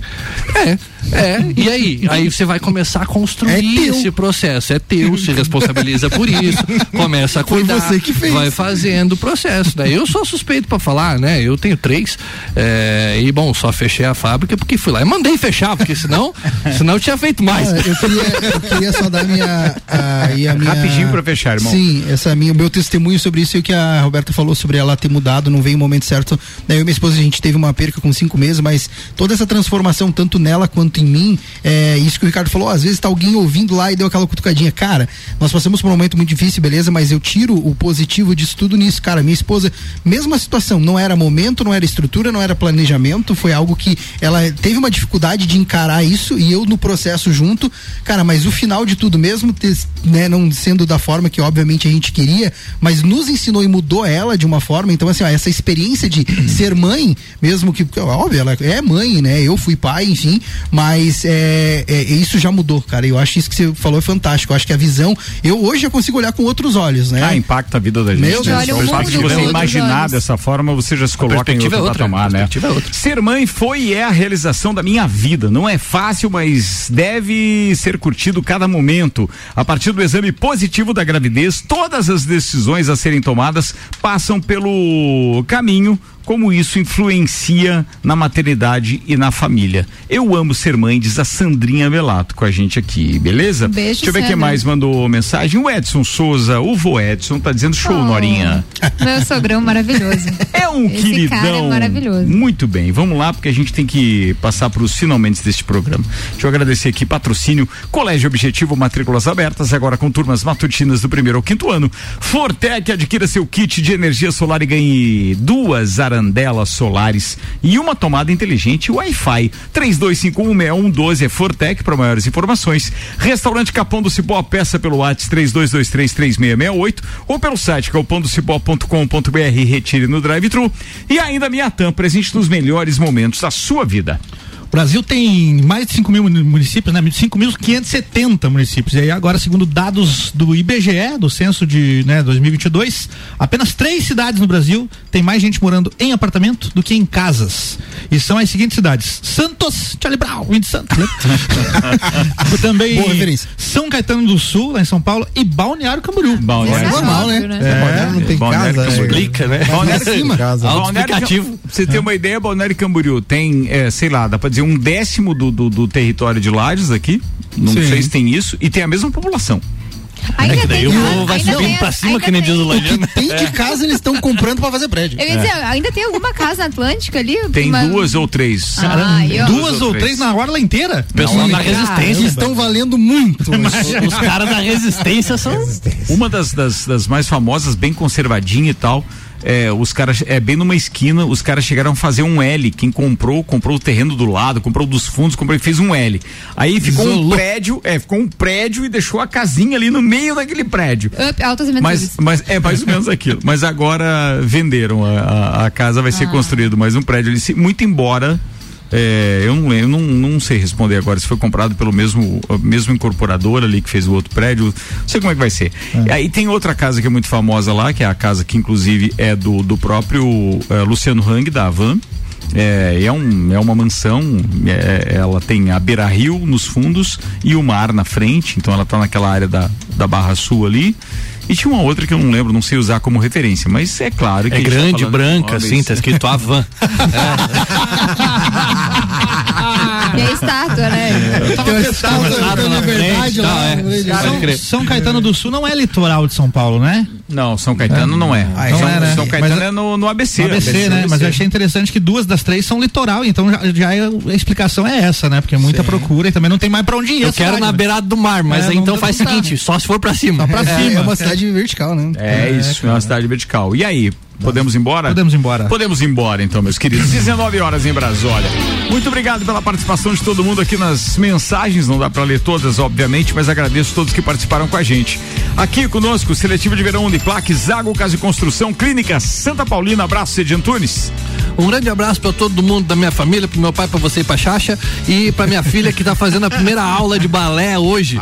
É, é. E aí? Aí você vai começar a construir esse processo. É teu, se responsabiliza por isso, começa a cuidar. você que fez. Vai fazendo o processo. Né? Eu sou suspeito pra falar, né? Eu tenho três. é, e bom, só fechei a fábrica porque fui lá e mandei fechar, porque senão, senão eu tinha feito mais. Ah, eu, queria, eu queria só dar minha, a, e a minha. Rapidinho pra fechar, irmão. Sim, essa minha, o meu testemunho sobre isso e o que a Roberta falou sobre ela ter mudado, não veio o momento certo. Né, Eu e minha esposa, a gente teve uma perca com cinco meses, mas toda essa transformação, tanto nela quanto em mim, é isso que o Ricardo falou, às vezes tá alguém ouvindo lá e deu aquela cutucadinha. Cara, nós passamos por um momento muito difícil, beleza, mas eu tiro o positivo disso tudo nisso. Cara, minha esposa, mesma situação, não era momento, não era estrutura, não era planejamento, foi algo que ela teve uma dificuldade de encarar isso e eu no processo junto. Cara, mas o final de tudo, mesmo ter, né, não sendo da forma que obviamente a gente queria, mas nos ensinou e mudou ela de uma forma. Então, assim, ó, essa experiência de ser mãe, mesmo que, óbvio, ela é mãe, né? Eu fui pai, enfim, mas é, é, isso já mudou, cara. Eu acho isso que você falou é fantástico. Eu acho que a visão, eu hoje já consigo olhar com outros olhos, né? Ah, impacta a vida da gente. Meu né? Deus, o fato de você imaginar olhos. dessa forma, você já se coloca em perspectiva outro é outra, patamar, né? é. Ser mãe foi e é a realização da minha vida. Não é fácil, mas deve ser curtido cada momento. A partir do exame positivo da gravidez, todas as decisões a serem tomadas passam pelo caminho como isso influencia na maternidade e na família. Eu amo ser mãe, diz a Sandrinha Velato com a gente aqui, beleza? Beijo, Deixa eu ver quem Sandra. mais mandou mensagem. O Edson Souza, o vô Edson, tá dizendo show, Oh. Norinha. Meu sogrão maravilhoso. É um Esse queridão. cara é maravilhoso. Muito bem, vamos lá, porque a gente tem que passar para os finalmente deste programa. Deixa eu agradecer aqui, patrocínio, Colégio Objetivo, matrículas abertas, agora com turmas matutinas do primeiro ao quinto ano. Fortec, adquira seu kit de energia solar e ganhe duas arandelas solares e uma tomada inteligente Wi-Fi. 32516112 é Fortec, para maiores informações. Restaurante Capão do Cipó, peça pelo WhatsApp 32233668 ou pelo site galpondocipó.com.br retire no drive-thru. E ainda Miatan, presente nos melhores momentos da sua vida. O Brasil tem mais de 5 mil muni- municípios, né? 5.570 municípios. E aí agora, segundo dados do IBGE, do censo de né, 2022, apenas três cidades no Brasil tem mais gente morando em apartamento do que em casas. E são as seguintes cidades: Santos, Charlie Brown, Wind Santos. né? Também. São Caetano do Sul, lá em São Paulo, e Balneário Camboriú. Balneário É normal, né? É, Balneário não tem Balneário casa. Camboriú. Explica, né? Balneário Cima. Casa. Balneário Você tem uma ideia, Balneário Camboriú tem, é, sei lá, dá pra dizer um décimo do, do, do território de Lages aqui. Não Sim. sei se tem isso. E tem a mesma população. Ainda É que daí tem, o povo vai ainda subindo tem- pra cima, que nem diz o Lajano. Tem de casa eles estão comprando pra fazer prédio. Eu ia dizer, ainda tem alguma casa atlântica ali? Tem Uma- duas ou três. Ah, eu- Duas ou três na orla inteira? Pessoal na Eles resistência. estão valendo muito. hoje. Os caras da resistência são. Uma das, das, das mais famosas, bem conservadinha e tal. É, os caras, é bem numa esquina, os caras chegaram a fazer um L. Quem comprou, comprou o terreno do lado, comprou dos fundos, comprou e fez um L. Aí ficou um prédio, é, ficou um prédio e deixou a casinha ali no meio daquele prédio. Up, altas. Mas, mas é mais ou menos aquilo. Mas agora venderam a, a, a casa, vai ser Ah. construído mais um prédio ali. Se- Muito embora. É, eu não lembro, não, não sei responder agora se foi comprado pelo mesmo, mesmo incorporador ali que fez o outro prédio. Não sei como é que vai ser. E aí tem outra casa que é muito famosa lá, que é a casa que inclusive é do, do próprio eh, Luciano Hang, da Avan. É, é, um, é uma mansão, é, ela tem a beira rio nos fundos e o mar na frente, então ela tá naquela área da, da Barra Sul ali. E tinha uma outra que eu não lembro, não sei usar como referência, mas é claro que. É gente tá grande, de branca, assim, tá escrito Avan. E a estátua, né? Tem uma estátua da liberdade lá. é. Cara, São, São Caetano do Sul não é litoral de São Paulo, né? Não, São Caetano não é. Ah, então São, é, né? São Caetano Mas- é no, no ABC. No ABC, né? Mas eu achei interessante que duas das três são litoral, então já, já é- a explicação é essa, né? Porque é muita procura e também não tem mais pra onde ir. Eu quero cidade, na né? beirada do mar, mas É, então faz o seguinte, só se for pra cima. Pra É, cima. é uma cidade vertical, né? É isso, é uma cidade vertical. E aí, podemos ir embora? Podemos ir embora. Podemos ir embora, então, meus queridos. 19 horas em Brasólia. Muito obrigado pela participação de todo mundo aqui nas mensagens. Não dá pra ler todas, obviamente, mas agradeço todos que participaram com a gente. Aqui conosco, Seletivo de Verão Uniplaque, Zago Casa e Construção, Clínica Santa Paulina. Abraço, Cedi Antunes. Um grande abraço pra todo mundo da minha família, pro meu pai, pra você e pra Xaxa e pra minha filha que tá fazendo a primeira aula de balé hoje.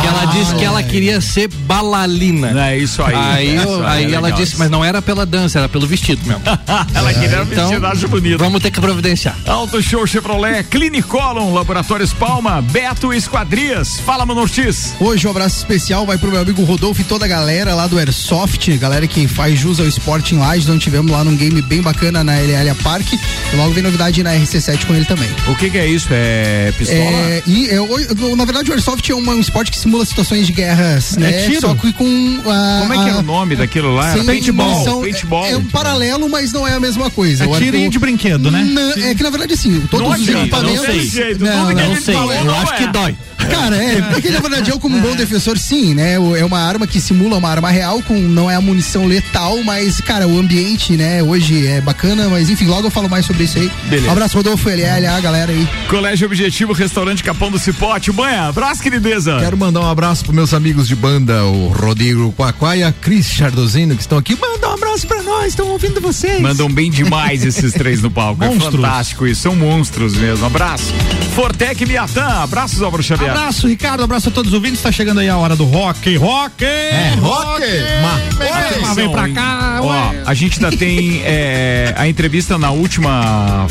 que ela disse que ela queria ser balalina. É isso aí. Aí, eu- Isso aí é ela legal. disse, mas não era pela dança, era pelo vestido mesmo. ela queria um vestido, acho bonito. Vamos ter que providenciar. Auto Show Chevrolet, Clinicolon, Laboratórios Palma, Beto Esquadrias. Fala, mano Ortiz. Hoje um abraço especial vai pro meu amigo Rodolfo e toda a galera lá do Airsoft, galera que faz jus ao esporte em Lages, onde tivemos lá num game bem bacana na LL Park. E logo vem novidade na RC7 com ele também. O que que é isso? É pistola? É, e é, na verdade o Airsoft é um, um esporte que simula situações de guerras, né? tiro? Só que com a, Como é que é a- o nome daquilo lá? paintball. paintball. É um paralelo, mas não é a mesma coisa. É O tirinho de brinquedo, né? Não, é que na verdade assim, todos Não os equipamentos. não sei. Jeito, Não, não sei. falou Eu não acho é. que dói. Cara, é, porque na verdade eu como um bom defensor, sim, né? É uma arma que simula uma arma real, com não é a munição letal, mas, cara, o ambiente, né, hoje é bacana, mas enfim, logo eu falo mais sobre isso aí. Beleza. Um abraço, Rodolfo, LL, a galera aí. Colégio Objetivo, Restaurante Capão do Cipote. Banha, abraço, querideza. Quero mandar um abraço pros meus amigos de banda, o Rodrigo Quaquá e a Cris Chardozino, que estão aqui. Manda um abraço pra nós, estão ouvindo vocês. Mandam bem demais esses três no palco. É Monstros. fantástico isso. São monstros mesmo. Abraço. Fortec Miatã. Abraços, Álvaro Xavier. Abraço, Ricardo. Abraço a todos os ouvintes. Tá chegando aí a hora do rock. Rock! É, rock! Vem, vem pra cá. Ó, a gente ainda tem é, a entrevista na última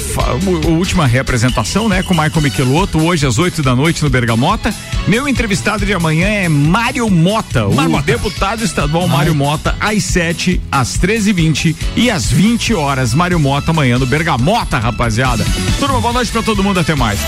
última representação, né, com o Michael Michelotto, hoje às 8 da noite no Bergamota. Meu entrevistado de amanhã é Mário Mota, o Mota. deputado estadual Mário Mota, às 7, às 13h20 e às 20 horas. Mário Mota amanhã no Bergamota, rapaziada. Turma, boa noite pra todo mundo, até mais.